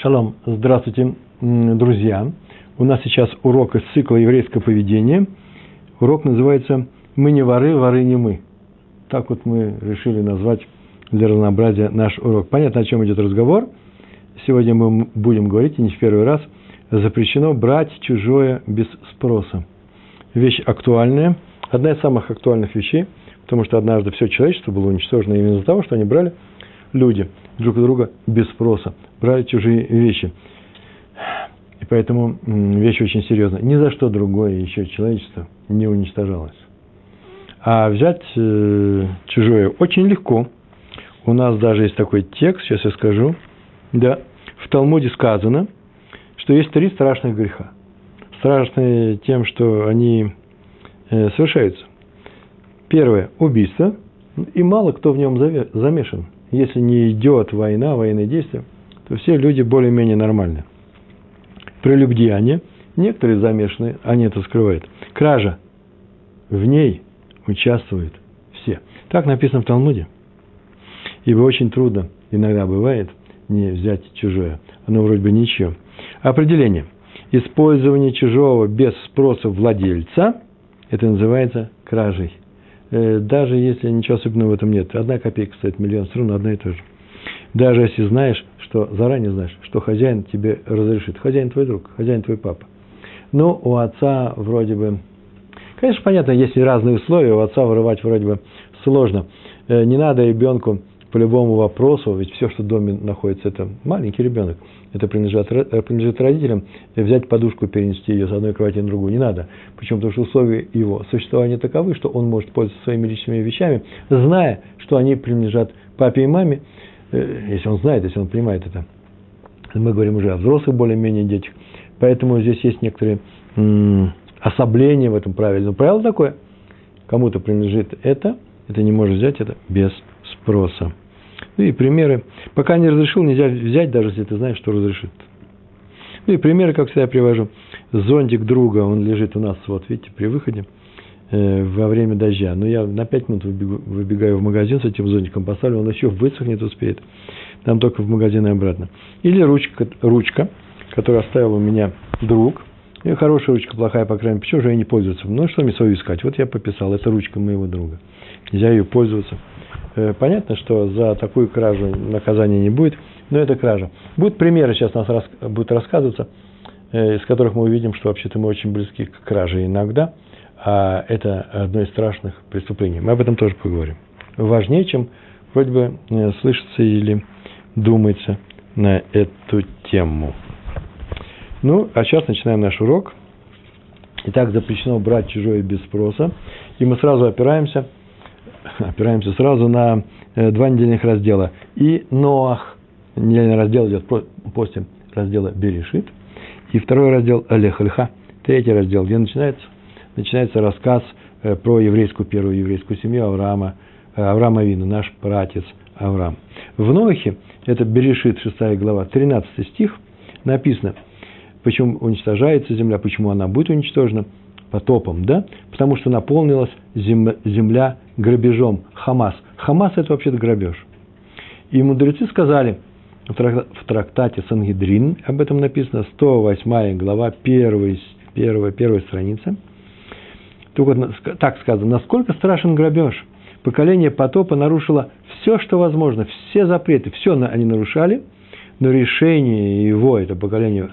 Шалом, здравствуйте, друзья. У нас сейчас урок из цикла еврейское поведение. Урок называется «Мы не воры, воры не мы». Так вот мы решили назвать для разнообразия наш урок. Понятно, о чем идет разговор. Сегодня мы будем говорить, и не в первый раз, запрещено брать чужое без спроса. Вещь актуальная, одна из самых актуальных вещей, потому что однажды все человечество было уничтожено именно из-за того, что они брали люди друг у друга без спроса брали чужие вещи. И поэтому вещь очень серьезная. Ни за что другое еще человечество не уничтожалось. А взять э, чужое очень легко. У нас даже есть такой текст, сейчас я скажу. Да, в Талмуде сказано, что есть три страшных греха. Страшные тем, что они э, совершаются. Первое – убийство, и мало кто в нем замешан. Если не идет война, военные действия – то все люди более-менее нормальные. Прелюбдеяние, некоторые замешаны, они это скрывают. Кража, в ней участвуют все. Так написано в Талмуде. Ибо очень трудно, иногда бывает, не взять чужое. Оно вроде бы ничего. Определение. Использование чужого без спроса владельца, это называется кражей. Э, даже если ничего особенного в этом нет. Одна копейка стоит миллион, все равно одна и та же. Даже если знаешь, что заранее знаешь, что хозяин тебе разрешит. Хозяин твой друг, хозяин твой папа. Но у отца вроде бы... Конечно, понятно, есть и разные условия, у отца вырывать вроде бы сложно. Э, не надо ребенку по любому вопросу, ведь все, что в доме находится, это маленький ребенок, это принадлежит, э, принадлежит родителям, взять подушку, перенести ее с одной кровати на другую, не надо. Почему? Потому что условия его существования таковы, что он может пользоваться своими личными вещами, зная, что они принадлежат папе и маме, Э, если он знает, если он понимает это. Мы говорим уже о взрослых более-менее детях. Поэтому здесь есть некоторые особления в этом правиле. Правило такое, кому-то принадлежит это, это не может взять это без спроса. Ну и примеры. Пока не разрешил, нельзя взять, даже если ты знаешь, что разрешит. Ну и примеры, как всегда, я привожу. Зонтик друга, он лежит у нас, вот видите, при выходе – Э, во время дождя. Но я на 5 минут выбегаю в магазин с этим зонтиком, поставлю, он еще высохнет, успеет. Там только в магазин и обратно. Или ручка, ручка которую оставил у меня друг. И хорошая ручка, плохая, по крайней мере. Почему же я не пользоваться? Ну, что мне свою искать? Вот я пописал, это ручка моего друга. Нельзя ее пользоваться. Э, понятно, что за такую кражу наказания не будет, но это кража. Будут примеры сейчас нас рас, будут рассказываться, э, из которых мы увидим, что вообще-то мы очень близки к краже иногда – а это одно из страшных преступлений. Мы об этом тоже поговорим. Важнее, чем вроде бы э, слышится или думается на эту тему. Ну, а сейчас начинаем наш урок. Итак, запрещено брать чужое без спроса. И мы сразу опираемся, опираемся сразу на э, два недельных раздела. И Ноах, недельный раздел идет после раздела Берешит. И второй раздел Алех Третий раздел, где начинается начинается рассказ э, про еврейскую, первую еврейскую семью Авраама, э, Авраама Вина, наш пратец Авраам. В Нохе, это Берешит, 6 глава, 13 стих, написано, почему уничтожается земля, почему она будет уничтожена потопом, да? Потому что наполнилась земля грабежом, Хамас. Хамас – это вообще-то грабеж. И мудрецы сказали, в трактате Сангидрин, об этом написано, 108 глава, 1, 1, 1 страница – так сказано, насколько страшен грабеж. Поколение потопа нарушило все, что возможно, все запреты, все они нарушали, но решение его, это поколение,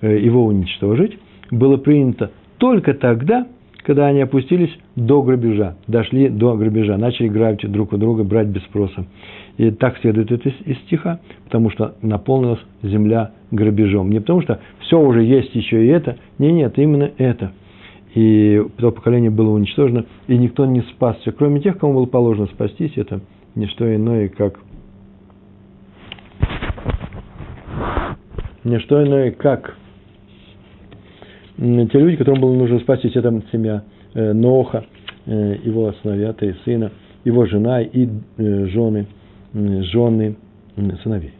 э, его уничтожить, было принято только тогда, когда они опустились до грабежа, дошли до грабежа, начали грабить друг у друга, брать без спроса. И так следует это из стиха, потому что наполнилась земля грабежом. Не потому что все уже есть еще и это, не, нет, именно это – и то поколение было уничтожено, и никто не спасся, кроме тех, кому было положено спастись, это не что иное, как не что иное, как те люди, которым было нужно спастись, это семья э, Ноха, э, его сыновья, и сына, его жена и э, жены, жены сыновей.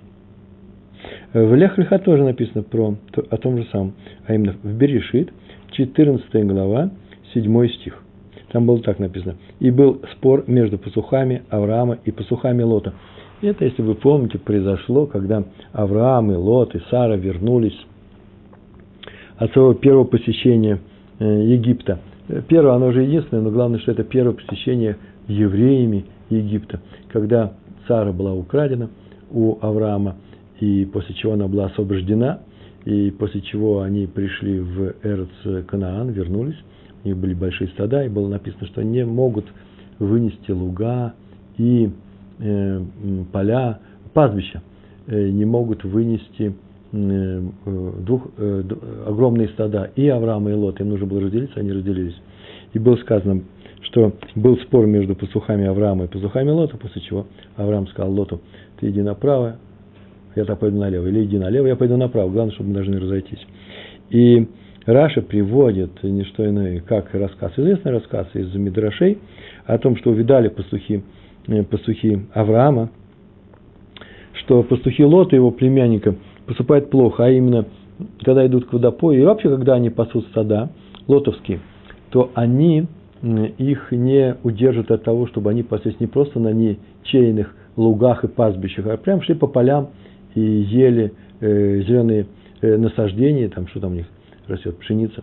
В Лехлиха тоже написано про, о том же самом, а именно в Берешит, 14 глава, 7 стих. Там было так написано. «И был спор между пасухами Авраама и пасухами Лота». Это, если вы помните, произошло, когда Авраам и Лот и Сара вернулись от своего первого посещения э, Египта. Первое, оно уже единственное, но главное, что это первое посещение евреями Египта, когда Сара была украдена у Авраама, и после чего она была освобождена, и после чего они пришли в Эрц Канаан, вернулись, у них были большие стада, и было написано, что они не могут вынести луга и э, поля, пастбища, э, не могут вынести двух, э, огромные стада, и Авраама, и Лот, им нужно было разделиться, они разделились. И было сказано, что был спор между пастухами Авраама и пастухами Лота, после чего Авраам сказал Лоту, ты иди направо, я так пойду налево, или иди налево, я пойду направо, главное, чтобы мы должны разойтись. И Раша приводит не что иное, как рассказ, известный рассказ из Мидрашей о том, что увидали пастухи, э, пастухи Авраама, что пастухи Лота, его племянника, поступают плохо, а именно, когда идут к водопою, и вообще, когда они пасут стада, лотовские, то они их не удержат от того, чтобы они паслись не просто на ничейных лугах и пастбищах, а прям шли по полям и ели э, зеленые э, насаждения, там что там у них растет, пшеница,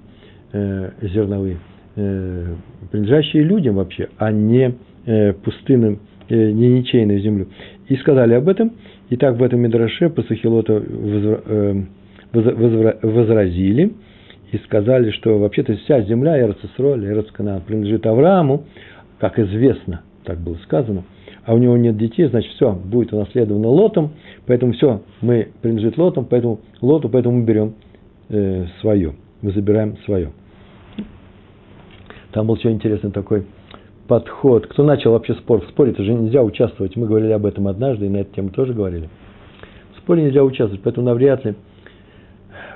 э, зерновые, э, принадлежащие людям вообще, а не э, пустынным, э, не ничейную землю. И сказали об этом, и так в этом Мидраше Пасахилота возра, э, возра, возразили, и сказали, что вообще-то вся земля Эрцесроль, Эрцкана принадлежит Аврааму, как известно, так было сказано, а у него нет детей, значит, все, будет унаследовано Лотом, поэтому все, мы принадлежит Лотом, поэтому Лоту, поэтому мы берем э, свое, мы забираем свое. Там был еще интересный такой подход. Кто начал вообще спор? В споре это же нельзя участвовать. Мы говорили об этом однажды, и на эту тему тоже говорили. В споре нельзя участвовать, поэтому навряд ли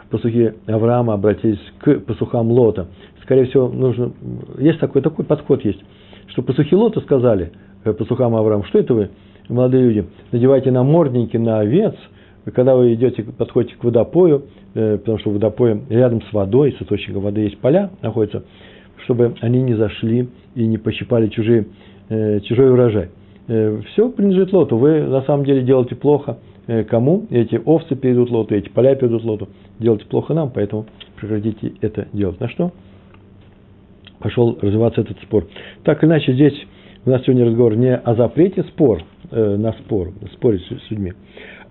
пастухи Авраама обратились к пастухам Лота. Скорее всего, нужно, есть такой, такой подход есть, что пастухи Лота сказали э, пастухам Авраама, что это вы, молодые люди, надевайте намордники на овец, когда вы идете, подходите к водопою, э, потому что водопой рядом с водой, с источником воды есть поля, находятся, чтобы они не зашли и не пощипали чужие, э, чужой урожай. Все принадлежит лоту. Вы на самом деле делаете плохо – Э, кому эти овцы перейдут лоту, эти поля перейдут лоту. Делать плохо нам, поэтому прекратите это делать. На что пошел развиваться этот спор. Так или иначе, здесь у нас сегодня разговор не о запрете спор, э, на спор, спорить с людьми,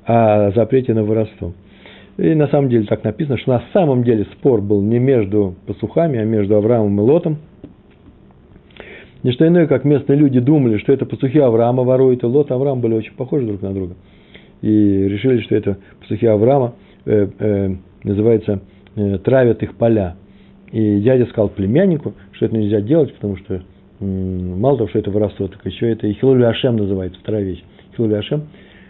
а о запрете на воровство. И на самом деле так написано, что на самом деле спор был не между пастухами, а между Авраамом и Лотом. Не что иное, как местные люди думали, что это пастухи Авраама воруют, и Лот и Авраам были очень похожи друг на друга – и решили, что это пастухи Авраама, э, э, называется, э, травят их поля. И дядя сказал племяннику, что это нельзя делать, потому что м, мало того, что это воровство, так еще это и Хилули Ашем называется, вторая вещь. Хилули Ашем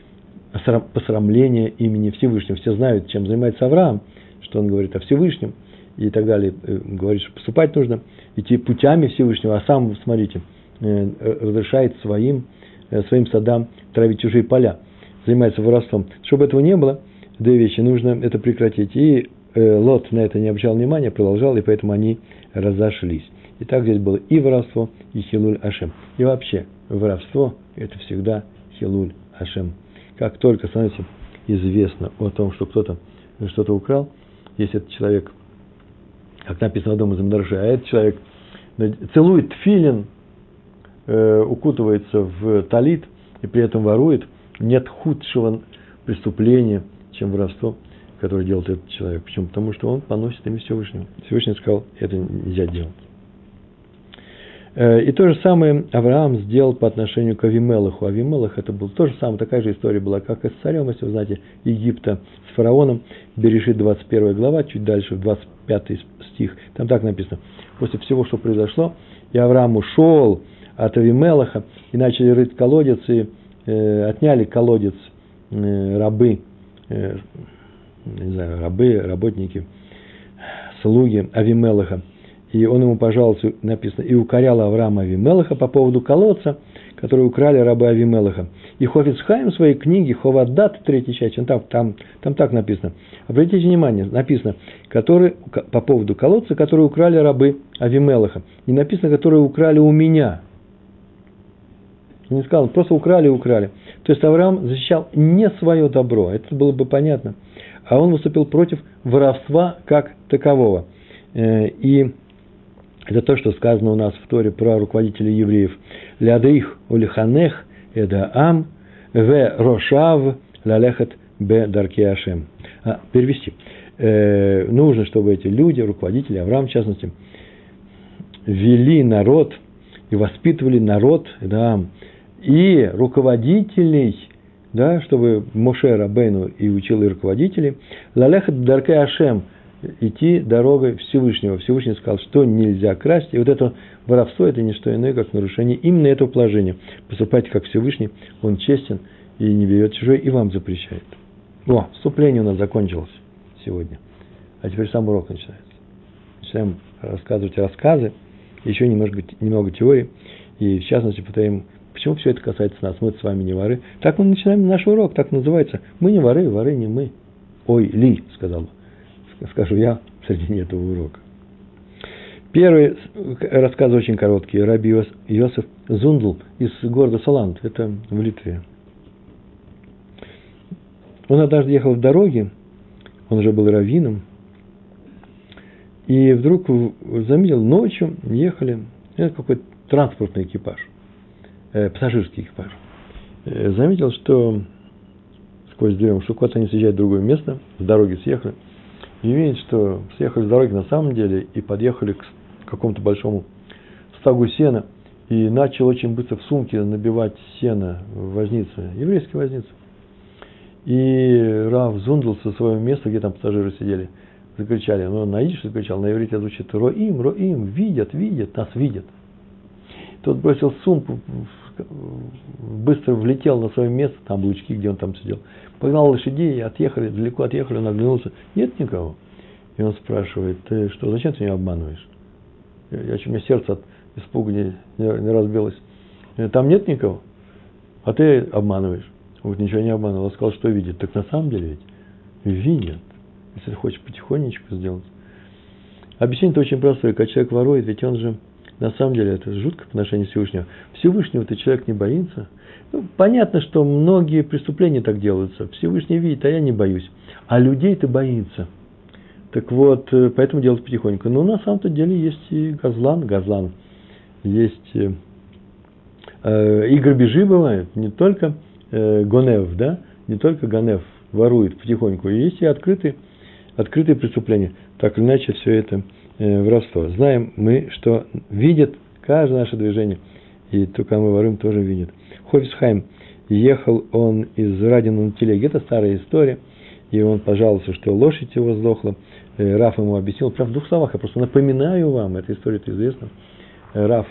– посрамление имени Всевышнего. Все знают, чем занимается Авраам, что он говорит о Всевышнем и так далее. Э, говорит, что поступать нужно, идти путями Всевышнего, а сам, смотрите, э, разрешает своим, своим садам травить чужие поля занимается воровством. Чтобы этого не было, две вещи, нужно это прекратить. И э, Лот на это не обращал внимания, продолжал, и поэтому они разошлись. И так здесь было и воровство, и хилуль Ашем. И вообще, воровство – это всегда хилуль Ашем. Как только становится известно о том, что кто-то что-то украл, если этот человек, как написано в дома Замдарши, а этот человек целует филин, э, укутывается в талит и при этом ворует – нет худшего преступления, чем воровство, которое делает этот человек. Почему? Потому что он поносит имя Всевышнего. Всевышний сказал, это нельзя делать. Э, и то же самое Авраам сделал по отношению к Авимелаху. Авимелах это был то же самое, такая же история была, как и с царем, если вы знаете, Египта с фараоном. Берешит 21 глава, чуть дальше, 25 стих. Там так написано. После всего, что произошло, и Авраам ушел от Авимелаха и начали рыть колодец, и Э, отняли колодец э, рабы, э, не знаю, рабы, работники, слуги Авимелаха. И он ему пожаловался, написано, и укорял Авраама Авимелаха по поводу колодца, который украли рабы Авимелаха. И Хофицхайм в своей книге Ховадат, третья часть, там, там, там так написано. Обратите внимание, написано, который, по поводу колодца, который украли рабы Авимелаха. Не написано, которые украли у меня. Не сказал, просто украли и украли. То есть Авраам защищал не свое добро, это было бы понятно, а он выступил против воровства как такового. Э, и это то, что сказано у нас в Торе про руководителей евреев. Лядрих улиханех эдаам в рошав лалехат б дарки ашем. А, перевести. Э, нужно, чтобы эти люди, руководители, Авраам в частности, вели народ и воспитывали народ, да, и руководителей, да, чтобы Моше Рабейну и учил и руководителей, лалехат даркей ашем, идти дорогой Всевышнего. Всевышний сказал, что нельзя красть, и вот это воровство – это не что иное, как нарушение именно этого положения. Поступайте как Всевышний, он честен и не берет чужой, и вам запрещает. О, вступление у нас закончилось сегодня. А теперь сам урок начинается. Начинаем рассказывать рассказы, еще немножко, немного теории, и в частности повторим Почему все это касается нас? Мы с вами не воры. Так мы начинаем наш урок, так называется. Мы не воры, воры не мы. Ой, ли, сказал, скажу я в середине этого урока. Первый рассказ очень короткий. Раби Йосиф Зундл из города Салант, это в Литве. Он однажды ехал в дороге, он уже был раввином, и вдруг заметил, ночью ехали, это какой-то транспортный экипаж – э, пассажирский экипаж, э, заметил, что сквозь дверь, что куда-то они съезжают в другое место, с дороги съехали, и видит, что съехали с дороги на самом деле и подъехали к какому-то большому стагу сена, и начал очень быстро в сумке набивать сено возница, еврейский возница. И Рав Зундл со своего места, где там пассажиры сидели, закричали, ну, на идиш закричал, на иврите звучит Роим, Роим, видят, видят, нас видят. Тот бросил сумку быстро влетел на свое место, там лучки, где он там сидел. Погнал лошадей, отъехали, далеко отъехали, он оглянулся. Нет никого. И он спрашивает, ты что, зачем ты меня обманываешь? Я, у меня сердце от испуга не, не, разбилось. Там нет никого, а ты обманываешь. Вот ничего не обманывал. Он сказал, что видит. Так на самом деле ведь видят. Если хочешь потихонечку сделать. Объяснение-то очень простое. Когда человек ворует, ведь он же на самом деле это жутко по отношению Всевышнего. Всевышнего-то человек не боится. Ну, понятно, что многие преступления так делаются. Всевышний видит, а я не боюсь. А людей-то боится. Так вот, э, поэтому делать потихоньку. Но на самом-то деле есть и газлан, газлан. Есть э, э, и грабежи бывают, не только э, гонев, да, не только гонев ворует потихоньку, есть и открытые, открытые преступления. Так или иначе, все это Э, воровство. Знаем мы, что видит каждое наше движение. И только мы ворым тоже видит. Хофисхайм ехал он из Радина на телеге. Это старая история. И он пожаловался, что лошадь его сдохла. Э, Раф ему объяснил, прям в двух словах, я просто напоминаю вам, эта история-то известна. Э, Раф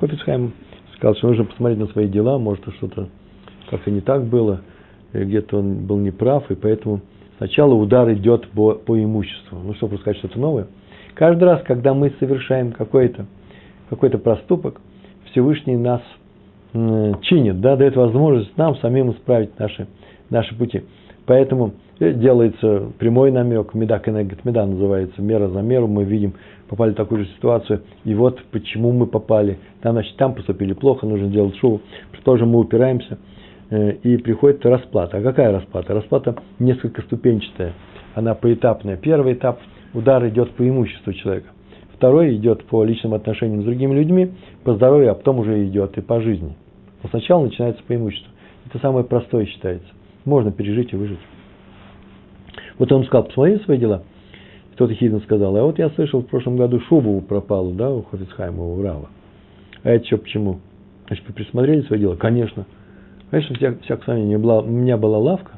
Хофисхайм сказал, что нужно посмотреть на свои дела, может, что-то как-то не так было, где-то он был неправ, и поэтому сначала удар идет по, по имуществу. Ну, чтобы сказать что-то новое – Каждый раз, когда мы совершаем какой-то какой проступок, Всевышний нас чинит, да, дает возможность нам самим исправить наши, наши пути. Поэтому э, делается прямой намек, меда кенегет меда называется, мера за меру, мы видим, попали в такую же ситуацию, и вот почему мы попали. Там, значит, там поступили плохо, нужно делать шоу, тоже мы упираемся, э, и приходит расплата. А какая расплата? Расплата несколько ступенчатая, она поэтапная. Первый этап – удар идет по имуществу человека. Второй идет по личным отношениям с другими людьми, по здоровью, а потом уже идет и по жизни. Но сначала начинается по имуществу. Это самое простое считается. Можно пережить и выжить. Вот он сказал, посмотри свои дела. Кто-то хидно сказал, а вот я слышал, в прошлом году шубу пропала, да, у Хофицхайма, у Рава. А это что, почему? Значит, вы присмотрели свои дела? Конечно. Конечно, вся, всякое сомнение. У меня была лавка,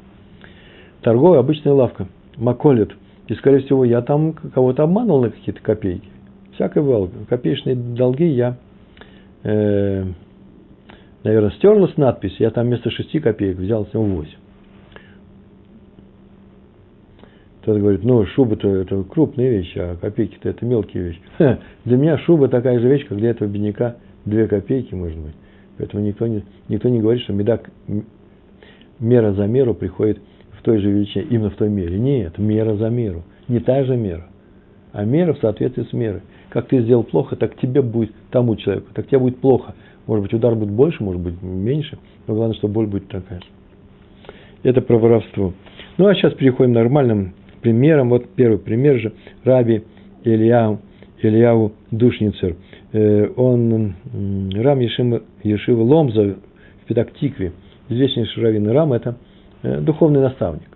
торговая, обычная лавка, Маколет – и, скорее всего, я там кого-то обманул на какие-то копейки. Всякое бывало. Копеечные долги я, э, наверное, стерлась надпись. Я там вместо шести копеек взял с него восемь. Кто-то говорит, ну, шуба-то это крупная вещь, а копейки-то это мелкие вещи. Ха, для меня шуба такая же вещь, как для этого бедняка две копейки, может быть. Поэтому никто не, никто не говорит, что медак, мера за меру приходит той же величине, именно в той мере. Нет, мера за меру. Не та же мера, а мера в соответствии с мерой. как ты сделал плохо, так тебе будет, тому человеку, так тебе будет плохо. Может быть, удар будет больше, может быть, меньше, но главное, что боль будет такая. Это про воровство. Ну, а сейчас переходим к нормальным примерам. Вот первый пример же. Раби Ильяу, Ильяу Душницер. Э, он Рам Ешива, Ломза в Педактикве. Известнейший раввин Рам – это духовный наставник.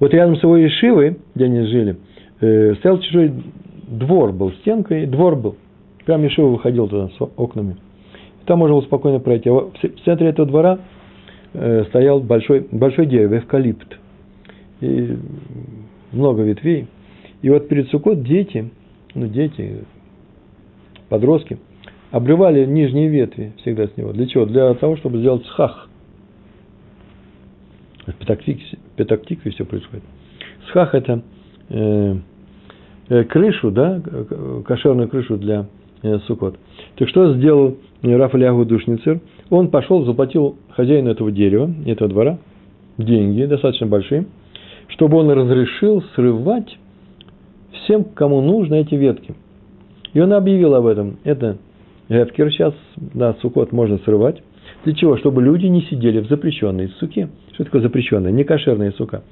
Вот рядом с его Ешивой, где они жили, э, стоял чужой двор был, стенкой, двор был. Прям Ешива выходил туда с окнами. Там можно было спокойно пройти. А в центре этого двора Э, стоял большой, большой дерево, эвкалипт. И много ветвей. И вот перед Сукот дети, ну, дети, подростки, обрывали нижние ветви всегда с него. Для чего? Для того, чтобы сделать схах. В Петактикве все происходит. Схах – это э, э, крышу, да, кошерную крышу для э, сукот. Так что сделал Раф Ильягу Душницер? Он пошел, заплатил хозяину этого дерева, этого двора, деньги достаточно большие, чтобы он разрешил срывать всем, кому нужно эти ветки. И он объявил об этом. Это Эфкер сейчас, да, сукот можно срывать. Для чего? Чтобы люди не сидели в запрещенной суке. Что такое запрещенная? Не кошерная сука.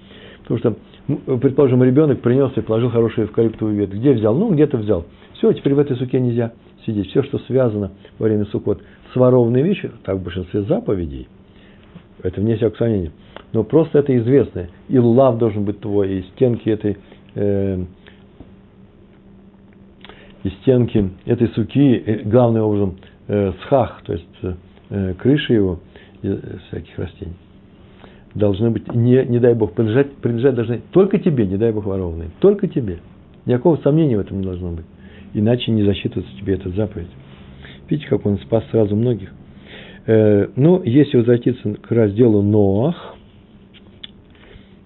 Потому что, предположим, ребенок принес и положил хорошую эвкалиптовую ветку. Где взял? Ну, где-то взял. Все, теперь в этой суке нельзя сидеть. Все, что связано во время сукот с вещью, так в большинстве заповедей, это вне всякого сомнения. Но просто это известно. И лав должен быть твой, и стенки этой, э, и стенки этой суки, э, главным образом, э, схах, то есть э, крыши его, э, всяких растений, должны быть, не, не дай Бог, принадлежать, принадлежать должны только тебе, не дай Бог воровные, только тебе. Никакого сомнения в этом не должно быть. Иначе не засчитывается тебе эта заповедь. Видите, как он спас сразу многих. Э, но если возвратиться к разделу Ноах,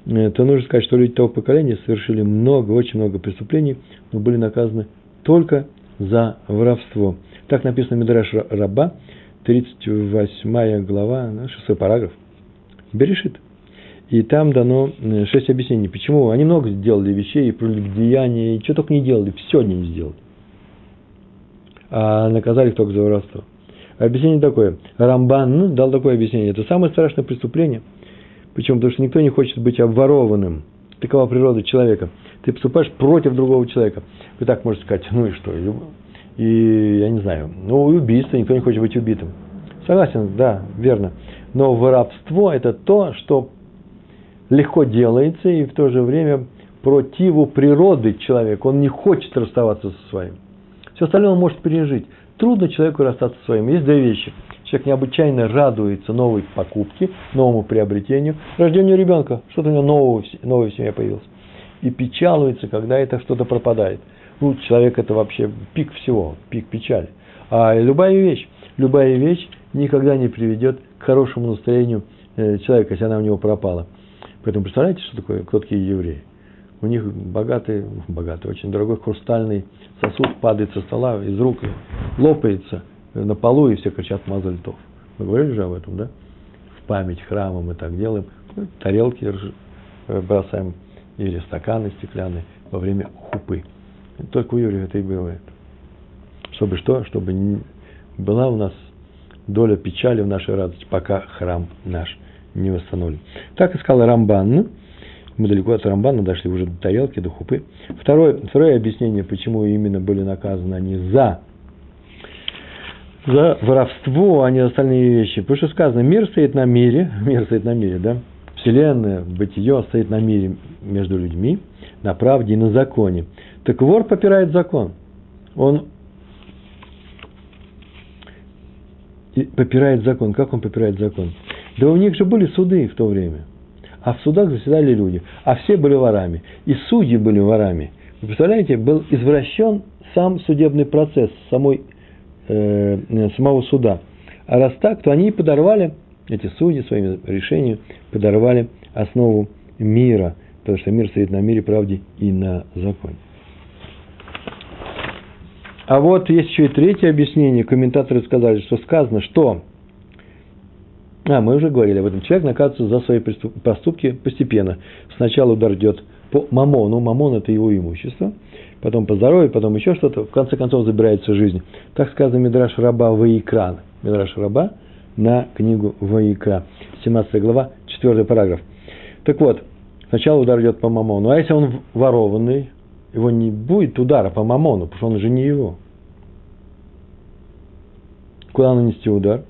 э, то нужно сказать, что люди того поколения совершили много, очень много преступлений, но были наказаны только за воровство. Так написано в Мидраш Раба, 38 глава, 6 параграф. Берешит. И там дано э, шесть объяснений, почему. Они много сделали вещей, и прелюбодеяния, и что только не делали, все они не сделали а наказали их только за воровство. Объяснение такое. Рамбан ну, дал такое объяснение. Это самое страшное преступление. Почему? Потому что никто не хочет быть обворованным. Такова природа человека. Ты поступаешь против другого человека. Вы так можете сказать, ну и что? И я не знаю. Ну, и убийство, никто не хочет быть убитым. Согласен, да, верно. Но воровство – это то, что легко делается и в то же время противу природы человека. Он не хочет расставаться со своим. Все остальное он может пережить. Трудно человеку расстаться со своим. Есть две вещи. Человек необычайно радуется новой покупке, новому приобретению, рождению ребенка. Что-то у него нового, новое в семье появилось. И печалуется, когда это что-то пропадает. Ну, человек это вообще пик всего, пик печали. А любая вещь, любая вещь никогда не приведет к хорошему настроению э, человека, если она у него пропала. Поэтому представляете, что такое, кто такие евреи? У них богатый, богатый, очень дорогой хрустальный сосуд падает со стола из рук, лопается на полу, и все кричат Мазальтов. Мы говорили же об этом, да? В память храмам мы так делаем. Ну, тарелки бросаем или стаканы стеклянные во время хупы. Только у евреев это и бывает. Чтобы что? Чтобы была у нас доля печали в нашей радости, пока храм наш не восстановлен. Так искал Рамбан мы далеко от Рамбана дошли уже до тарелки, до хупы. Второе, второе объяснение, почему именно были наказаны они за, за воровство, а не остальные вещи. Потому что сказано, мир стоит на мире, мир стоит на мире, да? Вселенная, бытие стоит на мире между людьми, на правде и на законе. Так вор попирает закон. Он попирает закон. Как он попирает закон? Да у них же были суды в то время – а в судах заседали люди, а все были ворами, и судьи были ворами. Вы представляете, был извращен сам судебный процесс самой, э, самого суда. А раз так, то они подорвали, эти судьи своими решениями подорвали основу мира, потому что мир стоит на мире, правде и на законе. А вот есть еще и третье объяснение. Комментаторы сказали, что сказано, что а, мы уже говорили об этом. Человек наказывается за свои поступки постепенно. Сначала удар идет по мамону, мамон – это его имущество, потом по здоровью, потом еще что-то, в конце концов забирается жизнь. Так сказано Мидраш Раба Ваикран. Мидраш Раба на книгу Ваикра. 17 глава, 4 параграф. Так вот, сначала удар идет по мамону. А если он ворованный, его не будет удара по мамону, потому что он же не его. Куда нанести удар?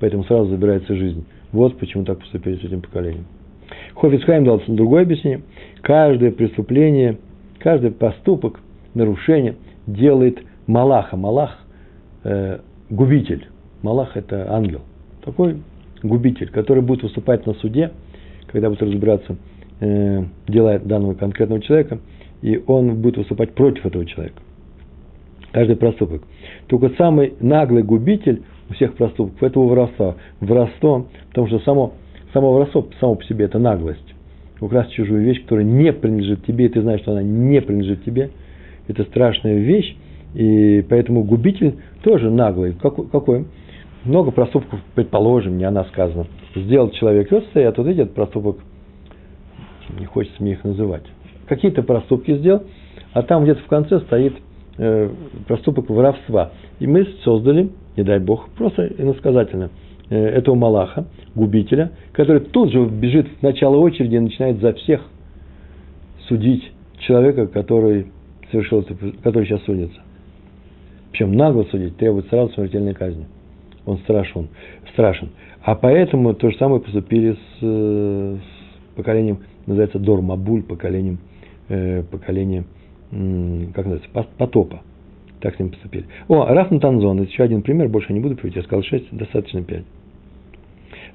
Поэтому сразу забирается жизнь. Вот почему так поступили с этим поколением. Хофицхайм дал другое объяснение. Каждое преступление, каждый поступок, нарушение делает Малаха. Малах э, – губитель. Малах – это ангел. Такой губитель, который будет выступать на суде, когда будет разбираться э, дела данного конкретного человека, и он будет выступать против этого человека. Каждый проступок. Только самый наглый губитель всех проступков – это воровство. Воровство, потому что само само воровство само по себе – это наглость. Украсть чужую вещь, которая не принадлежит тебе, и ты знаешь, что она не принадлежит тебе, это страшная вещь, и поэтому губитель тоже наглый. Какой? Много проступков, предположим, не она сказана. Сделал человек, вот стоят, вот этот проступок, не хочется мне их называть. Какие-то проступки сделал, а там где-то в конце стоит проступок воровства. И мы создали, не дай бог, просто иносказательно – Э, этого Малаха, губителя, который тут же бежит в начало очереди и начинает за всех судить человека, который совершил который сейчас судится. Причем нагло судить требует сразу смертельной казни. Он страшен. страшен. А поэтому то же самое поступили с, с поколением, называется Дормабуль, поколением, э, поколением как называется, потопа. Так с ним поступили. О, Танзон, это еще один пример, больше не буду приводить, я сказал 6, достаточно 5.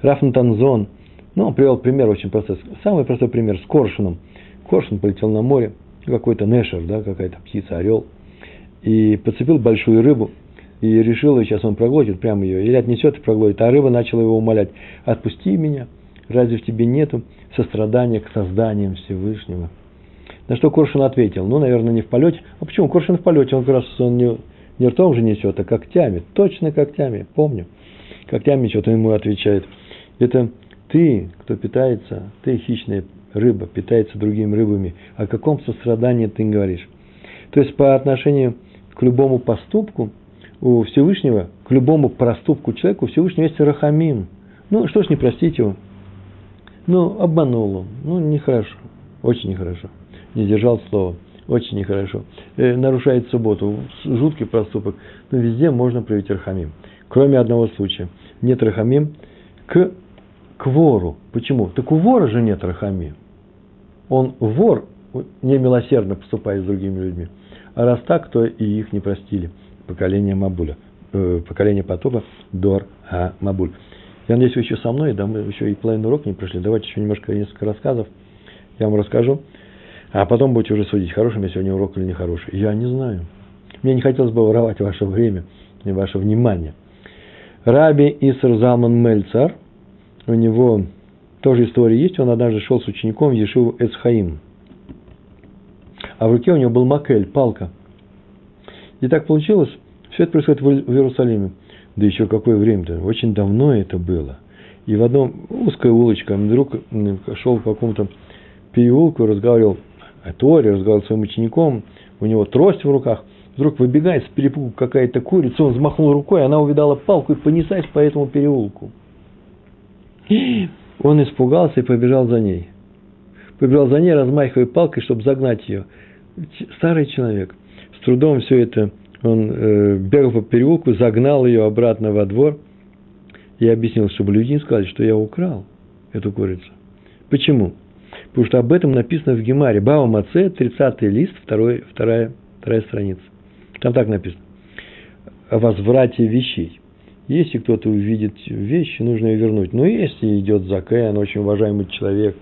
Рафн Танзон, ну, он привел пример очень простой, самый простой пример с коршуном. Коршун полетел на море, какой-то нешер, да, какая-то птица, орел, и подцепил большую рыбу, и решил, и сейчас он проглотит прямо ее, или отнесет и проглотит, а рыба начала его умолять, отпусти меня, разве в тебе нету сострадания к созданиям Всевышнего? На что Коршун ответил, ну, наверное, не в полете. А почему? Коршун в полете, он как раз он не, не ртом же несет, а когтями, точно когтями, помню. Когтями что-то ему отвечает – это ты, кто питается, ты хищная рыба, питается другими рыбами. О каком сострадании ты говоришь? То есть по отношению к любому поступку у Всевышнего, к любому проступку человека у Всевышнего есть рахамим. Ну, что ж не простить его? Ну, обманул он. Ну, нехорошо. Очень нехорошо. Не держал слова. Очень нехорошо. Э, нарушает субботу. Жуткий проступок. Но везде можно проявить рахамим. Кроме одного случая. Нет рахамим к к вору. Почему? Так у вора же нет рахами. Он вор, немилосердно поступает с другими людьми. А раз так, то и их не простили. Поколение Мабуля. Э, поколение потопа Дор А Мабуль. Я надеюсь, вы еще со мной, да, мы еще и половину урока не прошли. Давайте еще немножко, несколько рассказов я вам расскажу. А потом будете уже судить, хороший у меня сегодня урок или нехороший. Я не знаю. Мне не хотелось бы воровать ваше время и ваше внимание. Раби Иср Залман Мельцар – у него тоже история есть, он однажды шел с учеником в Ешиву Эцхаим. А в руке у него был макель, палка. И так получилось, все это происходит в Иерусалиме. Да еще какое время-то, очень давно это было. И в одном узкая улочка, вдруг шел по какому-то переулку, разговаривал о Торе, разговаривал с своим учеником, у него трость в руках, вдруг выбегает с перепугу какая-то курица, он взмахнул рукой, она увидала палку и понеслась по этому переулку. Он испугался и побежал за ней. Побежал за ней, размахивая палкой, чтобы загнать ее. Старый человек. С трудом все это он э, бегал по переулку, загнал ее обратно во двор и объяснил, чтобы люди не сказали, что я украл эту курицу. Почему? Потому что об этом написано в Гемаре. Бава Маце, 30 лист, второй, вторая, вторая страница. Там так написано. О возврате вещей. Если кто-то увидит вещи, нужно ее вернуть. Но если идет Закен, очень уважаемый человек,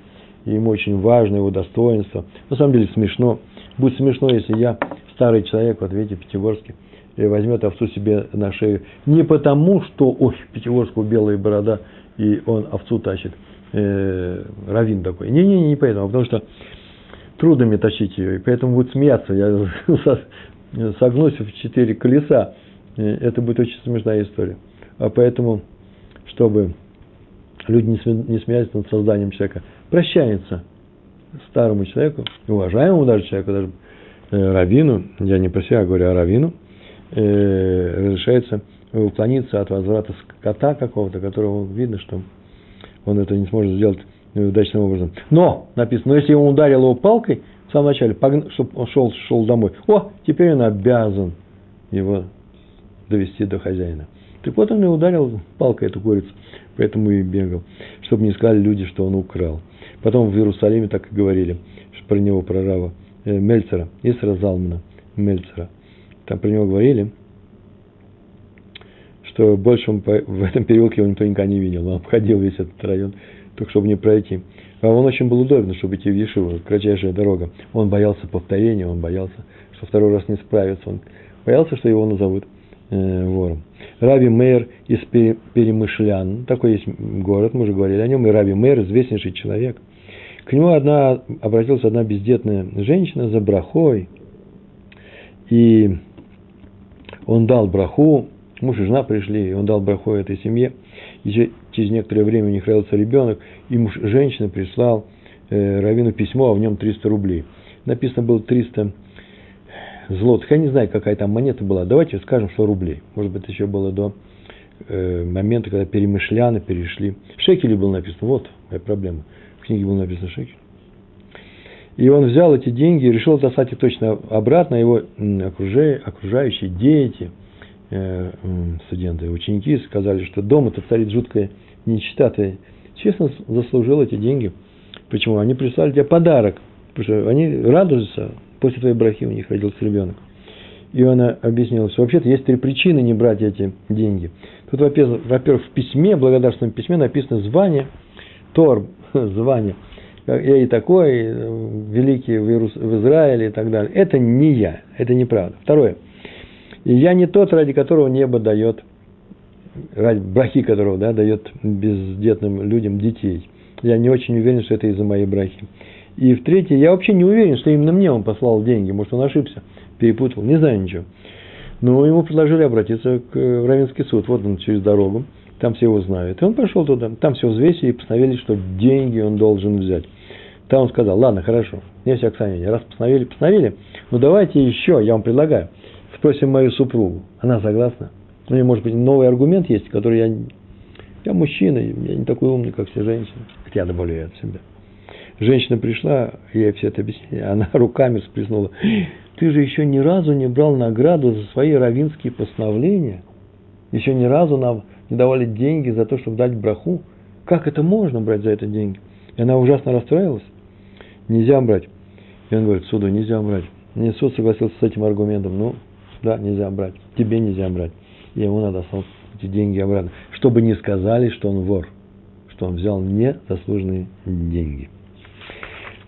и ему очень важно его достоинство, на самом деле смешно. Будет смешно, если я, старый человек, вот видите, Пятигорске, возьмет овцу себе на шею. Не потому, что, ой, Пятигорского белая борода, и он овцу тащит, э, равин такой. Не-не-не, не поэтому, а потому что трудно мне тащить ее, и поэтому будет смеяться. Я согнусь в четыре колеса. Это будет очень смешная история. А поэтому, чтобы люди не смеялись над созданием человека, прощается старому человеку, уважаемому даже человеку, даже э, раввину, я не про себя говорю, а раввину, э, разрешается уклониться от возврата кота какого-то, которого видно, что он это не сможет сделать удачным образом. Но, написано, но если он ударил его палкой в самом начале, чтобы он шел, шел домой, о, теперь он обязан его довести до хозяина. Так вот он и ударил палкой эту курицу, поэтому и бегал, чтобы не сказали люди, что он украл. Потом в Иерусалиме так и говорили, что про него, про Рава э, Мельцера, Исра Залмана Мельцера. Там про него говорили, что больше в этом переулке его никто никогда не видел. Он обходил весь этот район, только чтобы не пройти. А он очень был удобен, чтобы идти в Ешиву, кратчайшая дорога. Он боялся повторения, он боялся, что второй раз не справится. Он боялся, что его назовут э, вором. Раби Мейер из Перемышлян, такой есть город, мы уже говорили о нем, и Раби Мейер, известнейший человек. К нему одна, обратилась одна бездетная женщина за брахой, и он дал браху, муж и жена пришли, и он дал браху этой семье, и через некоторое время у них родился ребенок, и муж женщины прислал э, Равину письмо, а в нем 300 рублей. Написано было 300 злотых. Я не знаю, какая там монета была. Давайте скажем, что рублей. Может быть, еще было до э, момента, когда перемышляны перешли. Шекели было написано. Вот моя проблема. В книге было написано шекель. И он взял эти деньги и решил достать их точно обратно. Его окружающие дети, э, студенты, ученики сказали, что дома-то царит жуткая нечита. Ты честно заслужил эти деньги. Почему? Они прислали тебе подарок. Потому что они радуются после твоей брахи у них родился ребенок. И она объяснила, что вообще-то есть три причины не брать эти деньги. Тут, во-первых, в письме, благодарственном письме написано звание, Тор, звание. Я и такой, великий в, Иерус... в Израиле и так далее. Это не я, это неправда. Второе. И я не тот, ради которого небо дает, ради брахи которого да, дает бездетным людям детей. Я не очень уверен, что это из-за моей брахи. И в третье, я вообще не уверен, что именно мне он послал деньги. Может, он ошибся, перепутал, не знаю ничего. Но ему предложили обратиться к, в Равенский суд. Вот он через дорогу, там все его знают. И он пошел туда, там все взвесили и постановили, что деньги он должен взять. Там он сказал, ладно, хорошо, не всякое сомнение, раз постановили, постановили, ну давайте еще, я вам предлагаю, спросим мою супругу, она согласна? У нее, может быть, новый аргумент есть, который я, я мужчина, я не такой умный, как все женщины, хотя я добавляю от себя. Женщина пришла, я ей все это объяснила, она руками сплеснула. Ты же еще ни разу не брал награду за свои равинские постановления. Еще ни разу нам не давали деньги за то, чтобы дать браху. Как это можно брать за это деньги? И она ужасно расстроилась. Нельзя брать. И он говорит, суду нельзя брать. Мне суд согласился с этим аргументом. Ну, да, нельзя брать. Тебе нельзя брать. И ему надо оставить эти деньги обратно. Чтобы не сказали, что он вор. Что он взял незаслуженные деньги.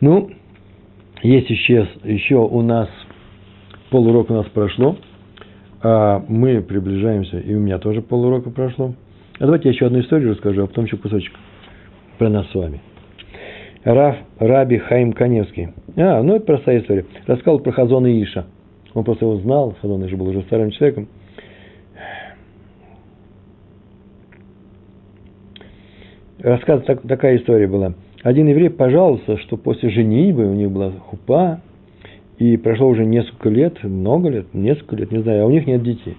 Ну, есть еще, еще у нас, полурока у нас прошло, а мы приближаемся, и у меня тоже полурока прошло. А давайте я еще одну историю расскажу, а потом еще кусочек про нас с вами. Раф Раби Хаим Каневский. А, ну это простая история. Рассказал про Хазона Иша. Он просто его знал, Хазон Иша был уже старым человеком. Рассказ, так, такая история была. Один еврей пожаловался, что после женитьбы у них была хупа, и прошло уже несколько лет, много лет, несколько лет, не знаю, а у них нет детей.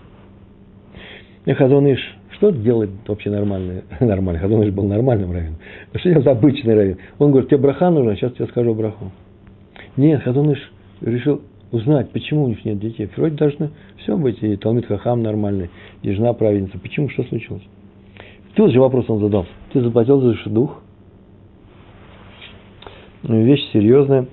И Хазон Иш, что делает вообще нормальный, нормальный, Хазон Иш был нормальным раввином, а что делать обычный раввин? Он говорит, тебе браха нужна, сейчас тебе скажу браху. Нет, Хазон Иш решил узнать, почему у них нет детей. Вроде должны все быть, и Талмит Хахам нормальный, и жена праведница. Почему, что случилось? Тут же вопрос он задал. Ты заплатил за дух? Ну, вещь серьезная.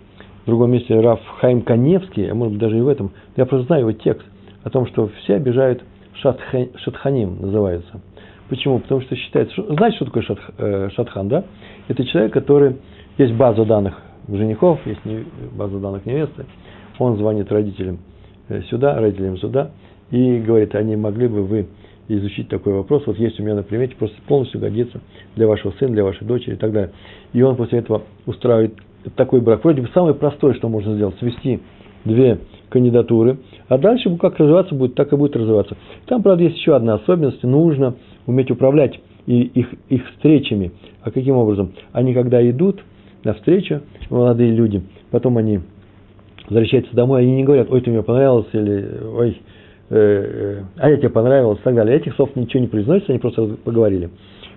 В другом месте Раф Хайм Каневский, а может быть даже и в этом, я просто знаю его текст о том, что все обижают шатхань, шатханим, называется. Почему? Потому что считается, что, знаете, что такое шатх, э, шатхан, да? Это человек, который, есть база данных женихов, есть база данных невесты, он звонит родителям э, сюда, родителям сюда, и говорит, они могли бы вы изучить такой вопрос, вот есть у меня на примете, просто полностью годится для вашего сына, для вашей дочери и так далее. И он после этого устраивает такой брак. Вроде бы самое простое, что можно сделать, свести две кандидатуры, а дальше как развиваться будет, так и будет развиваться. Там, правда, есть еще одна особенность, нужно уметь управлять и их, их встречами. А каким образом? Они, когда идут, на встречу, молодые люди, потом они возвращаются домой, они не говорят, ой, ты мне понравился, или ой, э, э, а я тебе понравилось, и так далее. Этих слов ничего не произносится, они просто поговорили.